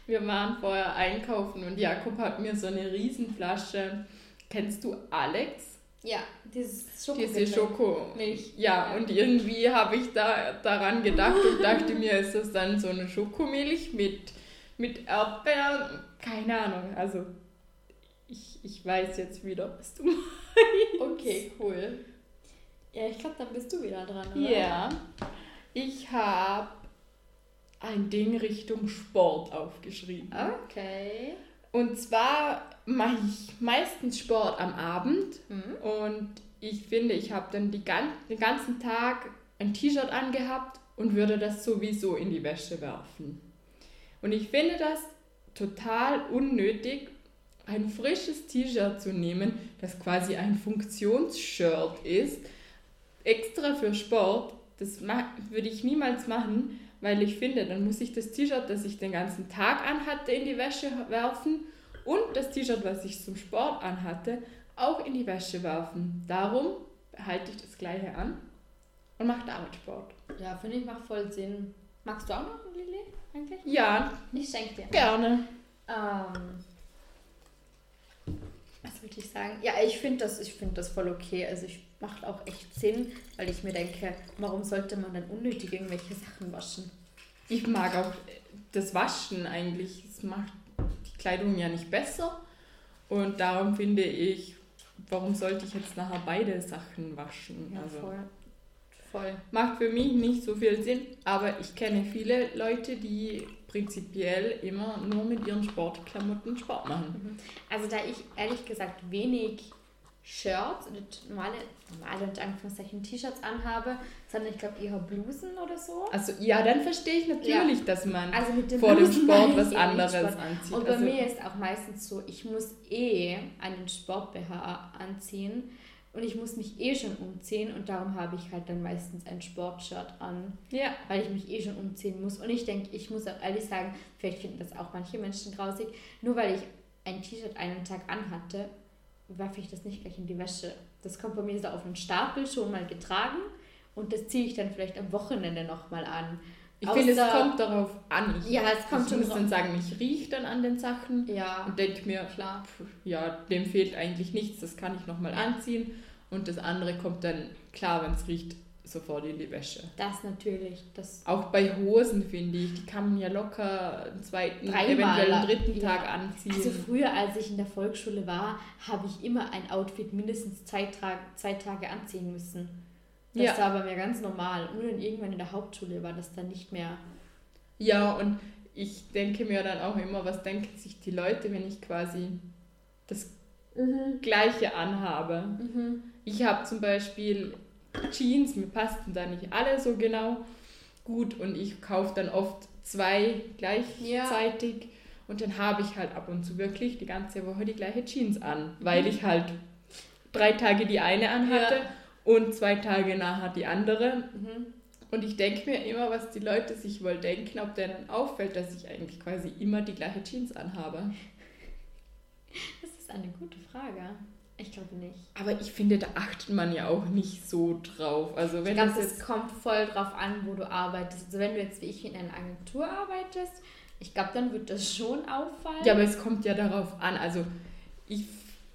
Wir waren vorher einkaufen und Jakob hat mir so eine Riesenflasche. Kennst du Alex? Ja, dieses Diese Schoko. Schokomilch. Milch. Ja, und irgendwie habe ich da daran gedacht und dachte mir, ist das dann so eine Schokomilch mit, mit Erdbeeren? Keine Ahnung. Also, ich, ich weiß jetzt wieder, was du meinst. Okay, cool. Ja, ich glaube, dann bist du wieder dran, oder? Ja. Ich habe ein Ding Richtung Sport aufgeschrieben. Okay. Und zwar mache ich meistens Sport am Abend Mhm. und ich finde, ich habe dann die gan den ganzen Tag ein T-Shirt angehabt und würde das sowieso in die Wäsche werfen. Und ich finde das total unnötig, ein frisches T-Shirt zu nehmen, das quasi ein Funktionsshirt ist, extra für Sport. Das würde ich niemals machen, weil ich finde, dann muss ich das T-Shirt, das ich den ganzen Tag anhatte, in die Wäsche werfen und das T-Shirt, was ich zum Sport anhatte, auch in die Wäsche werfen. Darum halte ich das gleiche an und mache damit Sport. Ja, finde ich, macht voll Sinn. Magst du auch noch ein Lilly eigentlich? Ja, Ich schenke dir. gerne. Ähm, was wollte ich sagen? Ja, ich finde das, ich find das voll okay. Also ich macht auch echt Sinn, weil ich mir denke, warum sollte man dann unnötig irgendwelche Sachen waschen? Ich mag auch das Waschen eigentlich. Es macht die Kleidung ja nicht besser. Und darum finde ich, warum sollte ich jetzt nachher beide Sachen waschen? Ja, also, voll. Voll. Macht für mich nicht so viel Sinn, aber ich kenne viele Leute, die prinzipiell immer nur mit ihren Sportklamotten Sport machen. Mhm. Also da ich ehrlich gesagt wenig Shirts normale, normale und Anführungszeichen T-Shirts anhabe, sondern ich glaube eher Blusen oder so. Also ja, dann verstehe ich natürlich, ja. dass man also vor dem Sport was anderes Sport. anzieht. Und bei also, mir ist auch meistens so, ich muss eh einen Sport-BH anziehen und ich muss mich eh schon umziehen und darum habe ich halt dann meistens ein Sportshirt an, ja. weil ich mich eh schon umziehen muss. Und ich denke, ich muss auch ehrlich sagen, vielleicht finden das auch manche Menschen grausig, nur weil ich ein T-Shirt einen Tag anhatte, werfe ich das nicht gleich in die Wäsche. Das kommt bei mir so auf einen Stapel schon mal getragen und das ziehe ich dann vielleicht am Wochenende nochmal an. Ich finde, es kommt darauf an. Ich, ja, es kommt ich schon muss dann sagen, ich rieche dann an den Sachen ja. und denke mir, klar, ja, dem fehlt eigentlich nichts, das kann ich nochmal anziehen. Und das andere kommt dann, klar, wenn es riecht, sofort in die Wäsche. Das natürlich. Das Auch bei Hosen, finde ich, die kann man ja locker einen zweiten, Dreimal, eventuell einen dritten ja. Tag anziehen. Also früher, als ich in der Volksschule war, habe ich immer ein Outfit mindestens zwei, Tra zwei Tage anziehen müssen. Das ja. war bei mir ganz normal. Und dann irgendwann in der Hauptschule war das dann nicht mehr. Ja, und ich denke mir dann auch immer, was denken sich die Leute, wenn ich quasi das mhm. Gleiche anhabe. Mhm. Ich habe zum Beispiel Jeans, mir passten da nicht alle so genau gut und ich kaufe dann oft zwei gleichzeitig ja. und dann habe ich halt ab und zu wirklich die ganze Woche die gleiche Jeans an, weil mhm. ich halt drei Tage die eine anhatte ja. und zwei Tage nachher die andere. Mhm. Und ich denke mir immer, was die Leute sich wohl denken, ob denen auffällt, dass ich eigentlich quasi immer die gleiche Jeans anhabe. Das ist eine gute Frage. Ich glaube nicht. Aber ich finde, da achtet man ja auch nicht so drauf. Also wenn ich glaube, es kommt voll drauf an, wo du arbeitest. Also wenn du jetzt wie ich in einer Agentur arbeitest, ich glaube, dann wird das schon auffallen. Ja, aber es kommt ja darauf an. Also ich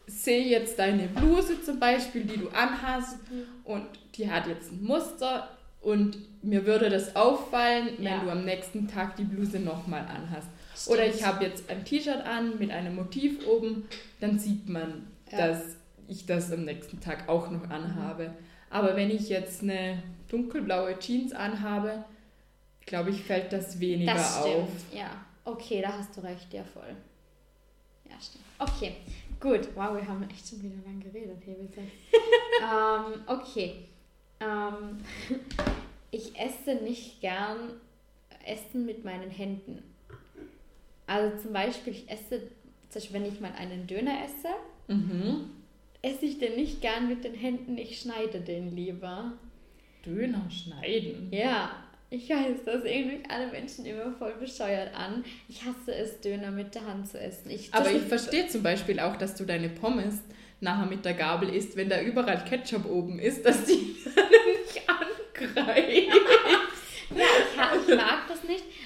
sehe jetzt deine Bluse zum Beispiel, die du anhast mhm. und die hat jetzt ein Muster und mir würde das auffallen, wenn ja. du am nächsten Tag die Bluse nochmal anhast. Stimmt. Oder ich habe jetzt ein T-Shirt an mit einem Motiv oben, dann sieht man, ja. dass ich das am nächsten Tag auch noch anhabe. Mhm. Aber wenn ich jetzt eine dunkelblaue Jeans anhabe, glaube ich, fällt das weniger das stimmt. auf. Ja, okay, da hast du recht, ja voll. Ja, stimmt. Okay, gut. Wow, wir haben echt schon wieder lang geredet ähm, okay. Ähm, ich esse nicht gern Essen mit meinen Händen. Also zum Beispiel, ich esse, zum Beispiel, wenn ich mal einen Döner esse, mhm. esse ich den nicht gern mit den Händen, ich schneide den lieber. Döner schneiden? Ja, ich weiß, das sehen mich alle Menschen immer voll bescheuert an. Ich hasse es, Döner mit der Hand zu essen. Ich, Aber ich verstehe zum Beispiel auch, dass du deine Pommes nachher mit der Gabel isst, wenn da überall Ketchup oben ist, dass die nicht angreift. ja, ich, ich, mag das.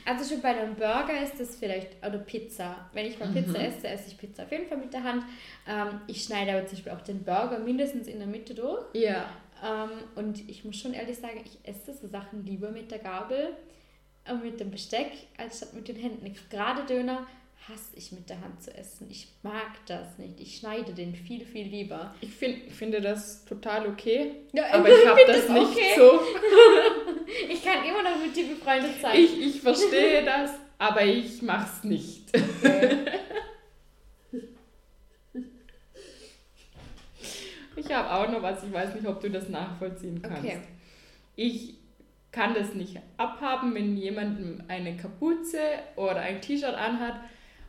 Also schon bei einem Burger ist das vielleicht, oder Pizza. Wenn ich mal mhm. Pizza esse, esse ich Pizza auf jeden Fall mit der Hand. Ähm, ich schneide aber zum Beispiel auch den Burger mindestens in der Mitte durch. Ja. Ähm, und ich muss schon ehrlich sagen, ich esse so Sachen lieber mit der Gabel und mit dem Besteck, als statt mit den Händen. Gerade Döner hasse ich mit der Hand zu essen. Ich mag das nicht. Ich schneide den viel, viel lieber. Ich find, finde das total okay. Ja, aber ich habe das, das nicht okay. so. ich kann immer noch mit dir befreundet sein. Ich, ich verstehe das, aber ich mache es nicht. Okay. ich habe auch noch was, ich weiß nicht, ob du das nachvollziehen kannst. Okay. Ich kann das nicht abhaben, wenn jemandem eine Kapuze oder ein T-Shirt anhat,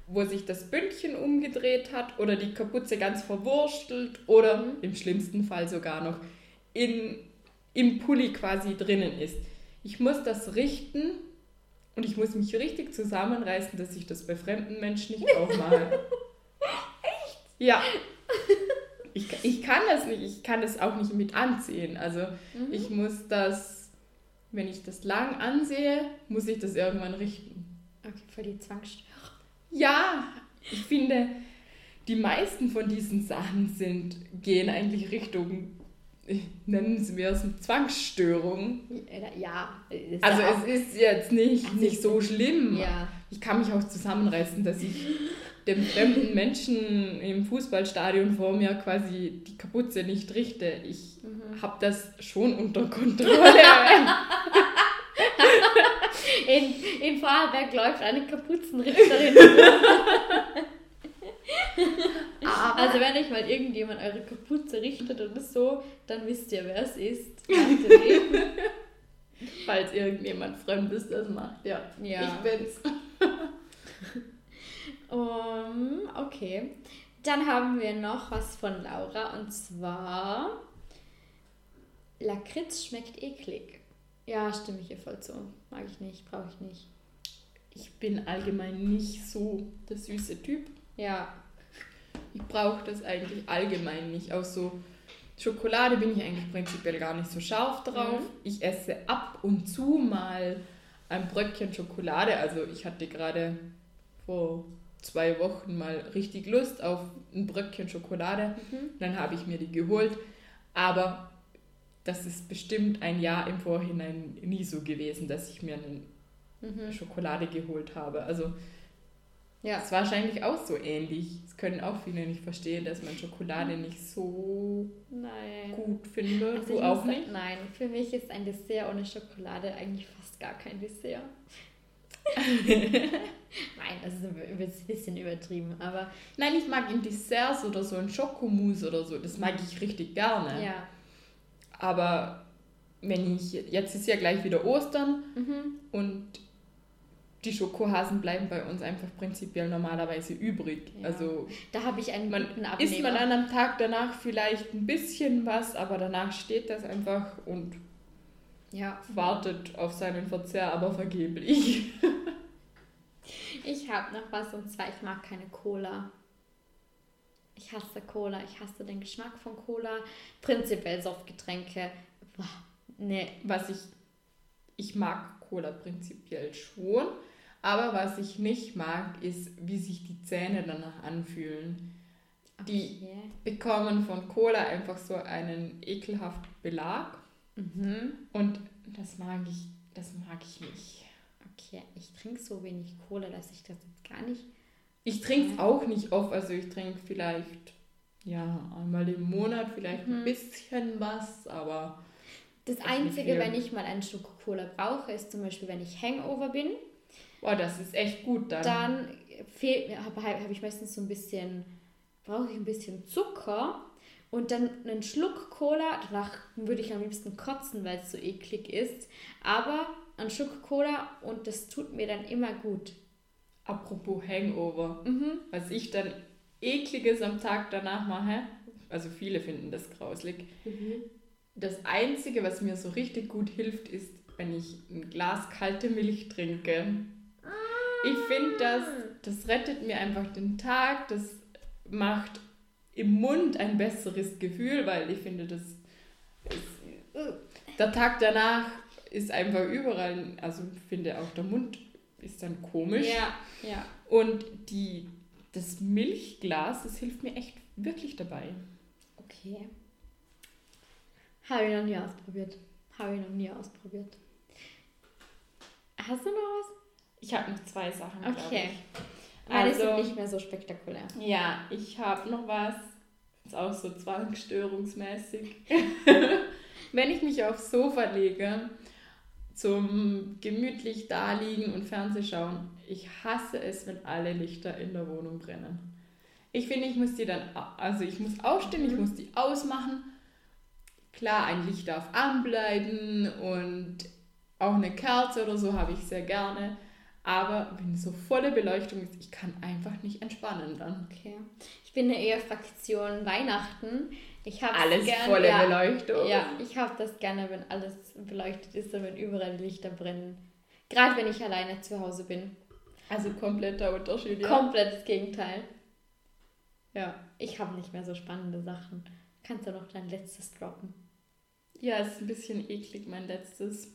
wo sich das Bündchen umgedreht hat oder die Kapuze ganz verwurstelt oder mhm. im schlimmsten Fall sogar noch in, im Pulli quasi drinnen ist. Ich muss das richten und ich muss mich richtig zusammenreißen, dass ich das bei fremden Menschen nicht auch mache. Echt? Ja. Ich, ich kann das nicht, ich kann das auch nicht mit anziehen. Also mhm. ich muss das, wenn ich das lang ansehe, muss ich das irgendwann richten. Okay, für die Zwangsstörung. Ja, ich finde, die meisten von diesen Sachen sind, gehen eigentlich Richtung, nennen wir es eine Zwangsstörung. Ja. Also ja es ist jetzt nicht, nicht so schlimm. Ja. Ich kann mich auch zusammenreißen, dass ich dem fremden Menschen im Fußballstadion vor mir quasi die Kapuze nicht richte. Ich mhm. habe das schon unter Kontrolle. in, in Vorarlberg läuft eine Kapuzenrichterin. also wenn euch mal irgendjemand eure Kapuze richtet oder so, dann wisst ihr, wer es ist. Falls irgendjemand Fremdes das macht, ja. ja. Ich bin's. um, okay. Dann haben wir noch was von Laura und zwar Lakritz schmeckt eklig. Ja, stimme ich ihr voll zu. Mag ich nicht, brauche ich nicht. Ich bin allgemein nicht so der süße Typ. Ja. Ich brauche das eigentlich allgemein nicht. Auch so Schokolade bin ich eigentlich prinzipiell gar nicht so scharf drauf. Mhm. Ich esse ab und zu mal ein Bröckchen Schokolade. Also ich hatte gerade vor zwei Wochen mal richtig Lust auf ein Bröckchen Schokolade. Mhm. Dann habe ich mir die geholt. Aber das ist bestimmt ein Jahr im Vorhinein nie so gewesen, dass ich mir eine mhm. Schokolade geholt habe. Also ja. ist wahrscheinlich auch so ähnlich. Es können auch viele nicht verstehen, dass man Schokolade nicht so nein. gut findet. Also du auch nicht? Nein, für mich ist ein Dessert ohne Schokolade eigentlich fast gar kein Dessert. Nein, das ist ein bisschen übertrieben, aber... Nein, ich mag in Desserts oder so ein Schokomousse oder so, das mag ich richtig gerne. Ja. Aber wenn ich, jetzt ist ja gleich wieder Ostern mhm. und die Schokohasen bleiben bei uns einfach prinzipiell normalerweise übrig. Ja. Also da habe ich einen man guten Abnehmer. Isst man dann am Tag danach vielleicht ein bisschen was, aber danach steht das einfach und ja. wartet auf seinen Verzehr, aber vergeblich. ich habe noch was und zwar ich mag keine Cola. Ich hasse Cola, ich hasse den Geschmack von Cola. Prinzipiell Softgetränke. Boah, nee. Was ich, ich mag Cola prinzipiell schon, aber was ich nicht mag, ist, wie sich die Zähne danach anfühlen. Okay. Die bekommen von Cola einfach so einen ekelhaften Belag. Mhm. Und das mag ich, das mag ich nicht. Okay, ich trinke so wenig Cola, dass ich das jetzt gar nicht ich trinke es auch nicht oft, also ich trinke vielleicht ja einmal im Monat vielleicht mhm. ein bisschen was, aber. Das Einzige, wenn ich mal einen Schluck Cola brauche, ist zum Beispiel, wenn ich Hangover bin. Boah, das ist echt gut dann. Dann fehlt mir, habe hab ich meistens so ein bisschen, brauche ich ein bisschen Zucker und dann einen Schluck Cola. Danach würde ich am liebsten kotzen, weil es so eklig ist. Aber ein Schluck Cola und das tut mir dann immer gut. Apropos Hangover, mhm. was ich dann ekliges am Tag danach mache, also viele finden das grauslig. Mhm. Das Einzige, was mir so richtig gut hilft, ist, wenn ich ein Glas kalte Milch trinke. Ich finde, das, das rettet mir einfach den Tag, das macht im Mund ein besseres Gefühl, weil ich finde, das ist, der Tag danach ist einfach überall, also ich finde auch der Mund ist dann komisch. Ja, ja. Und die, das Milchglas, das hilft mir echt wirklich dabei. Okay. Habe ich noch nie ausprobiert. Habe ich noch nie ausprobiert. Hast du noch was? Ich habe noch zwei Sachen. Okay. Meine also, sind nicht mehr so spektakulär. Ja, ich habe noch was. Ist auch so zwangsstörungsmäßig. Wenn ich mich aufs Sofa lege zum gemütlich daliegen und Fernseh schauen. Ich hasse es, wenn alle Lichter in der Wohnung brennen. Ich finde, ich muss die dann, also ich muss aufstehen, ich mhm. muss die ausmachen. Klar, ein Licht darf anbleiben und auch eine Kerze oder so habe ich sehr gerne. Aber wenn so volle Beleuchtung ist, ich kann einfach nicht entspannen dann. Okay. Ich bin eine eher Fraktion Weihnachten. Ich alles gern, volle ja, Beleuchtung. Ja, ich habe das gerne, wenn alles beleuchtet ist und wenn überall Lichter brennen. Gerade wenn ich alleine zu Hause bin. Also kompletter Unterschied, ja. Komplettes Gegenteil. Ja, ich habe nicht mehr so spannende Sachen. Kannst du noch dein letztes droppen? Ja, es ist ein bisschen eklig, mein letztes.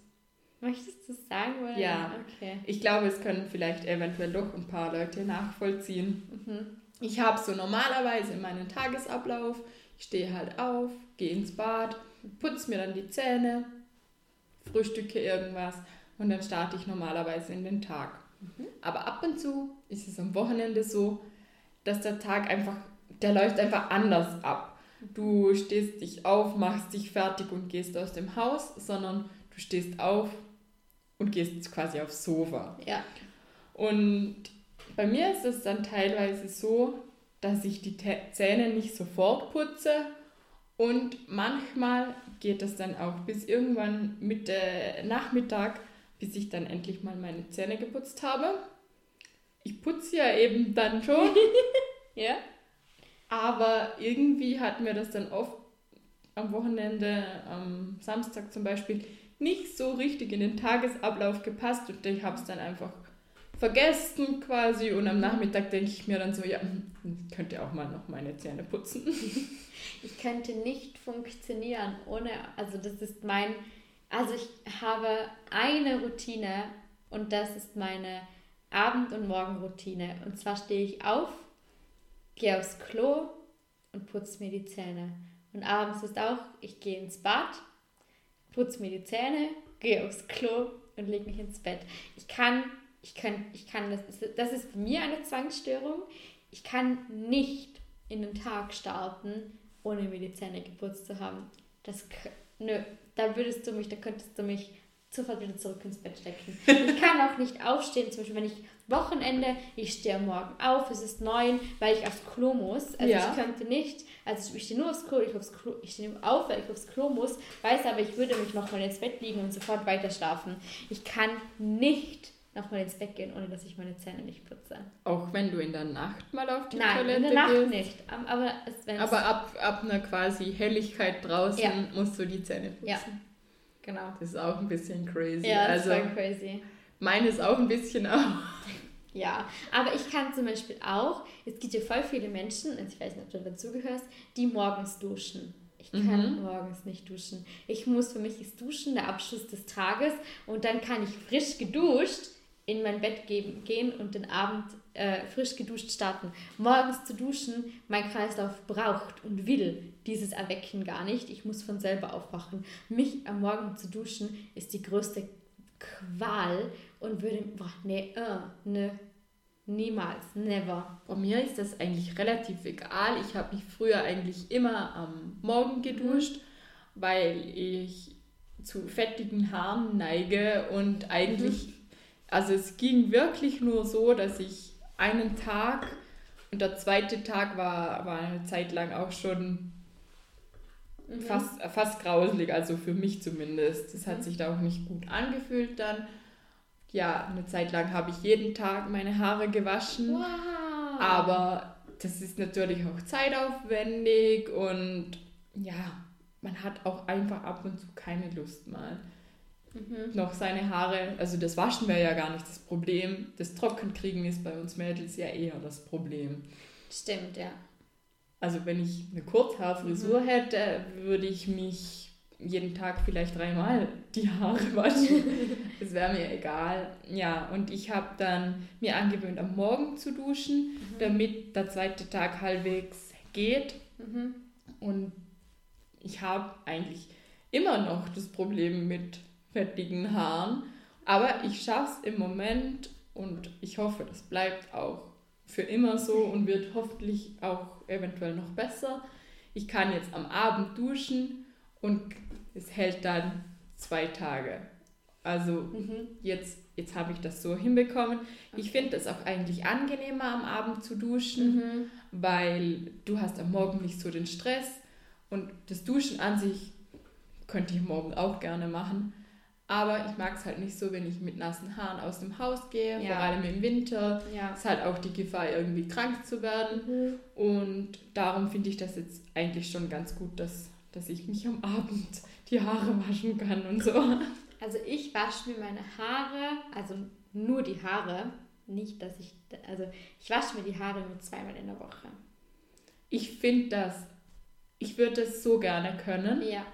Möchtest du es sagen? Oder? Ja. Okay. Ich glaube, es können vielleicht eventuell doch ein paar Leute nachvollziehen. Mhm. Ich habe so normalerweise meinen Tagesablauf ich stehe halt auf, gehe ins Bad, putze mir dann die Zähne, frühstücke irgendwas und dann starte ich normalerweise in den Tag. Mhm. Aber ab und zu ist es am Wochenende so, dass der Tag einfach, der läuft einfach anders ab. Du stehst dich auf, machst dich fertig und gehst aus dem Haus, sondern du stehst auf und gehst quasi aufs Sofa. Ja. Und bei mir ist es dann teilweise so, dass ich die Zähne nicht sofort putze und manchmal geht es dann auch bis irgendwann Mitte Nachmittag, bis ich dann endlich mal meine Zähne geputzt habe. Ich putze ja eben dann schon. ja. Aber irgendwie hat mir das dann oft am Wochenende, am Samstag zum Beispiel, nicht so richtig in den Tagesablauf gepasst und ich habe es dann einfach vergessen quasi und am Nachmittag denke ich mir dann so, ja, ich könnte auch mal noch meine Zähne putzen. Ich könnte nicht funktionieren ohne, also das ist mein, also ich habe eine Routine und das ist meine Abend- und Morgenroutine. Und zwar stehe ich auf, gehe aufs Klo und putze mir die Zähne. Und abends ist auch, ich gehe ins Bad, putze mir die Zähne, gehe aufs Klo und lege mich ins Bett. Ich kann, ich kann, ich kann, das ist, das ist bei mir eine Zwangsstörung. Ich kann nicht in den Tag starten, ohne mir die Zähne geputzt zu haben. Das, nö, da würdest du mich, da könntest du mich sofort wieder zurück ins Bett stecken. Ich kann auch nicht aufstehen, zum Beispiel wenn ich Wochenende, ich stehe morgen auf, es ist neun, weil ich aufs Klo muss. Also ja. ich könnte nicht, also ich stehe nur aufs Klo, ich, aufs Klo, ich stehe auf, weil ich aufs Klo muss, weiß aber, ich würde mich nochmal ins Bett liegen und sofort weiter schlafen. Ich kann nicht nochmal ins Bett gehen, ohne dass ich meine Zähne nicht putze. Auch wenn du in der Nacht mal auf die Nein, Toilette gehst? Nein, in der Nacht nicht. Aber, es, aber ab, ab einer quasi Helligkeit draußen ja. musst du die Zähne putzen. Ja, genau. Das ist auch ein bisschen crazy. Ja, das also, ist crazy. Meine ist auch ein bisschen auch. Ja, aber ich kann zum Beispiel auch, es gibt ja voll viele Menschen, ich weiß nicht, ob du dazugehörst, die morgens duschen. Ich kann mhm. morgens nicht duschen. Ich muss, für mich ist Duschen der Abschluss des Tages und dann kann ich frisch geduscht in mein Bett geben, gehen und den Abend äh, frisch geduscht starten. Morgens zu duschen, mein Kreislauf braucht und will dieses Erwecken gar nicht. Ich muss von selber aufwachen. Mich am Morgen zu duschen ist die größte Qual und würde, boah, nee, uh, ne, niemals, never. Bei mir ist das eigentlich relativ egal. Ich habe mich früher eigentlich immer am Morgen geduscht, mhm. weil ich zu fettigen Haaren neige und eigentlich mhm also es ging wirklich nur so, dass ich einen Tag und der zweite Tag war, war eine Zeit lang auch schon mhm. fast, fast grauselig, also für mich zumindest. Das hat mhm. sich da auch nicht gut angefühlt dann. Ja, eine Zeit lang habe ich jeden Tag meine Haare gewaschen. Wow. Aber das ist natürlich auch zeitaufwendig und ja, man hat auch einfach ab und zu keine Lust mal mhm. noch seine Haare, also das Waschen wäre ja gar nicht das Problem. Das Trockenkriegen ist bei uns Mädels ja eher das Problem. Stimmt, ja. Also wenn ich eine Kurzhaarfrisur mhm. hätte, würde ich mich jeden Tag vielleicht dreimal die Haare waschen. das wäre mir egal. Ja, und ich habe dann mir angewöhnt, am Morgen zu duschen, mhm. damit der zweite Tag halbwegs geht. Mhm. Und ich habe eigentlich immer noch das Problem mit fettigen Haaren. Aber ich schaffe es im Moment und ich hoffe, das bleibt auch für immer so und wird hoffentlich auch eventuell noch besser. Ich kann jetzt am Abend duschen und es hält dann zwei Tage. Also mhm. jetzt, jetzt habe ich das so hinbekommen. Okay. Ich finde es auch eigentlich angenehmer am Abend zu duschen, mhm. weil du hast am Morgen nicht so den Stress und das Duschen an sich könnte ich morgen auch gerne machen. Aber ich mag es halt nicht so, wenn ich mit nassen Haaren aus dem Haus gehe, ja. vor allem im Winter. Ja. Ist halt auch die Gefahr, irgendwie krank zu werden. Mhm. Und darum finde ich das jetzt eigentlich schon ganz gut, dass, dass ich mich am Abend die Haare waschen kann und so. Also ich wasche mir meine Haare, also nur die Haare, nicht, dass ich, also ich wasche mir die Haare nur zweimal in der Woche. Ich finde das, ich würde es so gerne können. Ja.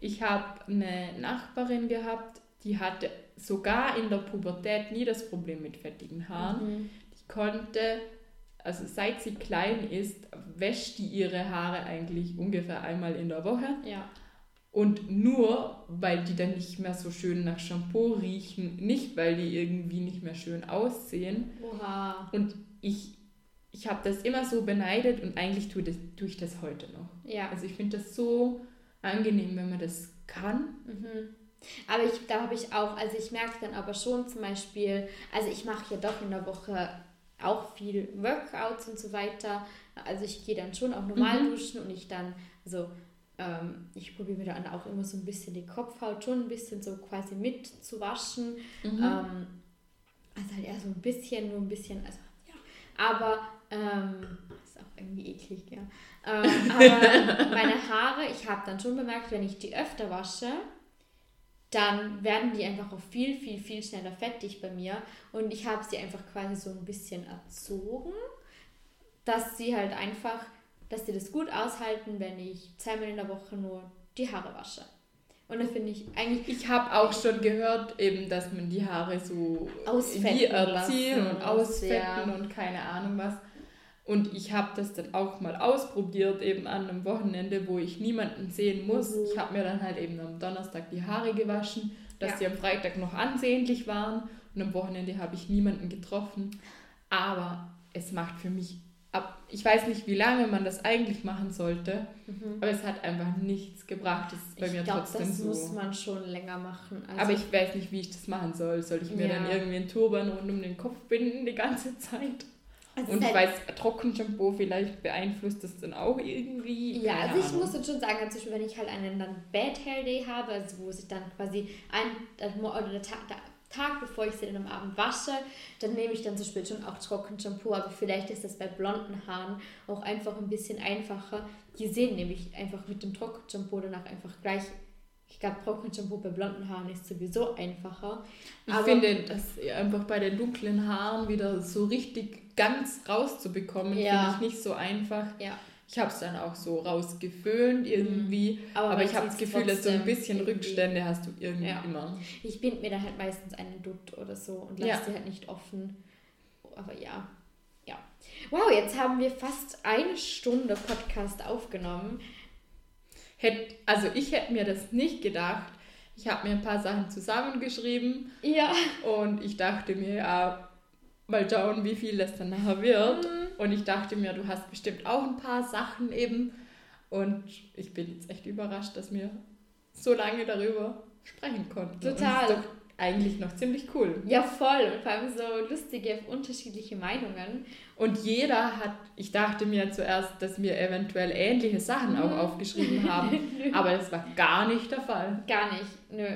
Ich habe eine Nachbarin gehabt, die hatte sogar in der Pubertät nie das Problem mit fettigen Haaren. Mhm. Die konnte, also seit sie klein ist, wäscht die ihre Haare eigentlich ungefähr einmal in der Woche. Ja. Und nur, weil die dann nicht mehr so schön nach Shampoo riechen, nicht weil die irgendwie nicht mehr schön aussehen. Oha. Und ich ich habe das immer so beneidet und eigentlich tue, das, tue ich das heute noch. Ja. Also ich finde das so angenehm, wenn man das kann. Mhm. Aber ich, da habe ich auch, also ich merke dann aber schon zum Beispiel, also ich mache ja doch in der Woche auch viel Workouts und so weiter. Also ich gehe dann schon auch normal mhm. duschen und ich dann, also ähm, ich probiere mir dann auch immer so ein bisschen die Kopfhaut schon ein bisschen so quasi mit zu waschen. Mhm. Ähm, also halt eher so ein bisschen, nur ein bisschen, also ja. Aber ähm, ist auch irgendwie eklig, ja. Ähm, aber meine Haare, ich habe dann schon bemerkt, wenn ich die öfter wasche, dann werden die einfach auch viel, viel, viel schneller fettig bei mir. Und ich habe sie einfach quasi so ein bisschen erzogen, dass sie halt einfach, dass sie das gut aushalten, wenn ich zweimal in der Woche nur die Haare wasche. Und das finde ich eigentlich. Ich habe auch schon gehört, eben, dass man die Haare so wie erziehen und ausfetten und keine Ahnung was. Und ich habe das dann auch mal ausprobiert, eben an einem Wochenende, wo ich niemanden sehen muss. Mhm. Ich habe mir dann halt eben am Donnerstag die Haare gewaschen, dass ja. die am Freitag noch ansehnlich waren. Und am Wochenende habe ich niemanden getroffen. Aber es macht für mich ab. Ich weiß nicht, wie lange man das eigentlich machen sollte, mhm. aber es hat einfach nichts gebracht. Das ist bei ich mir glaub, trotzdem das so. Das muss man schon länger machen. Also aber ich weiß nicht, wie ich das machen soll. Soll ich mir ja. dann irgendwie einen Turban rund um den Kopf binden die ganze Zeit? Also und ich halt weiß, Trockenshampoo vielleicht beeinflusst das dann auch irgendwie. Ja, also ich Ahnung. muss jetzt schon sagen, zum Beispiel, wenn ich halt einen dann Bad Hair Day habe, also wo ich dann quasi ein, oder der Tag, der Tag, bevor ich sie dann am Abend wasche, dann nehme ich dann zum Beispiel schon auch Trockenshampoo, aber vielleicht ist das bei blonden Haaren auch einfach ein bisschen einfacher. Die sehen nämlich einfach mit dem Trockenshampoo danach einfach gleich ich glaube, Trockenshampoo bei blonden Haaren ist sowieso einfacher. Ich aber finde, das einfach bei den dunklen Haaren wieder so richtig ganz rauszubekommen, ja. finde ich nicht so einfach. Ja. Ich habe es dann auch so rausgeföhnt irgendwie, aber, aber ich habe das Gefühl, dass so ein bisschen Rückstände hast du irgendwie ja. immer. Ich binde mir dann halt meistens einen Dutt oder so und lasse ja. die halt nicht offen. Aber ja, ja. Wow, jetzt haben wir fast eine Stunde Podcast aufgenommen. Hätt, also ich hätte mir das nicht gedacht. Ich habe mir ein paar Sachen zusammengeschrieben. Ja. Und ich dachte mir, ja, mal schauen, wie viel das dann nachher wird. Mhm. Und ich dachte mir, du hast bestimmt auch ein paar Sachen eben. Und ich bin jetzt echt überrascht, dass wir so lange darüber sprechen konnten. Total eigentlich noch ziemlich cool. Ja, voll. Und vor allem so lustige, unterschiedliche Meinungen. Und jeder hat, ich dachte mir zuerst, dass wir eventuell ähnliche Sachen auch mhm. aufgeschrieben haben, aber das war gar nicht der Fall. Gar nicht, nö.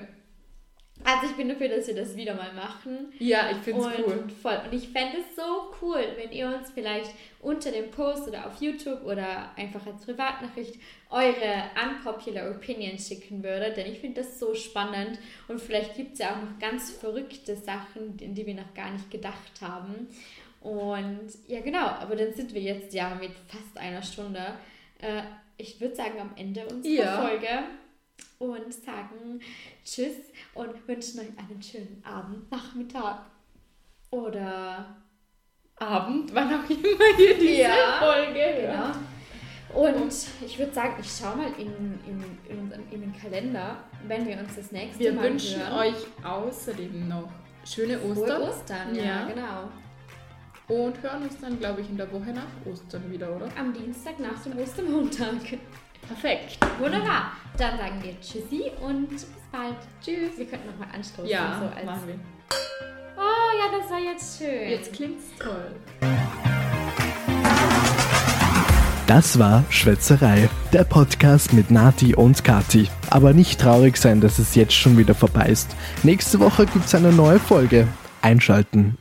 Also ich bin dafür, dass wir das wieder mal machen. Ja, ich finde es cool. Voll. Und ich fände es so cool, wenn ihr uns vielleicht unter dem Post oder auf YouTube oder einfach als Privatnachricht eure unpopular Opinions schicken würdet. Denn ich finde das so spannend. Und vielleicht gibt es ja auch noch ganz verrückte Sachen, in die wir noch gar nicht gedacht haben. Und ja, genau. Aber dann sind wir jetzt ja mit fast einer Stunde. Äh, ich würde sagen, am Ende unserer ja. Folge und sagen Tschüss und wünschen euch einen schönen Abend, Nachmittag oder Abend, wann auch immer ihr diese ja, Folge. Genau. Und ich würde sagen, ich schaue mal in, in, in, in, den Kalender, wenn wir uns das nächste wir Mal Wir wünschen euch außerdem noch schöne Ostern. Frohe Ostern, ja, ja, genau. Und hören uns dann, glaube ich, in der Woche nach Ostern wieder, oder? Am Dienstag nach dem Ostermontag. Perfekt. Wunderbar. Dann sagen wir Tschüssi und bis bald. Tschüss. Wir könnten nochmal anstoßen. Ja, so als machen wir. Oh ja, das war jetzt schön. Jetzt klingt's toll. Das war Schwätzerei, der Podcast mit Nati und Kati. Aber nicht traurig sein, dass es jetzt schon wieder vorbei ist. Nächste Woche gibt's eine neue Folge. Einschalten.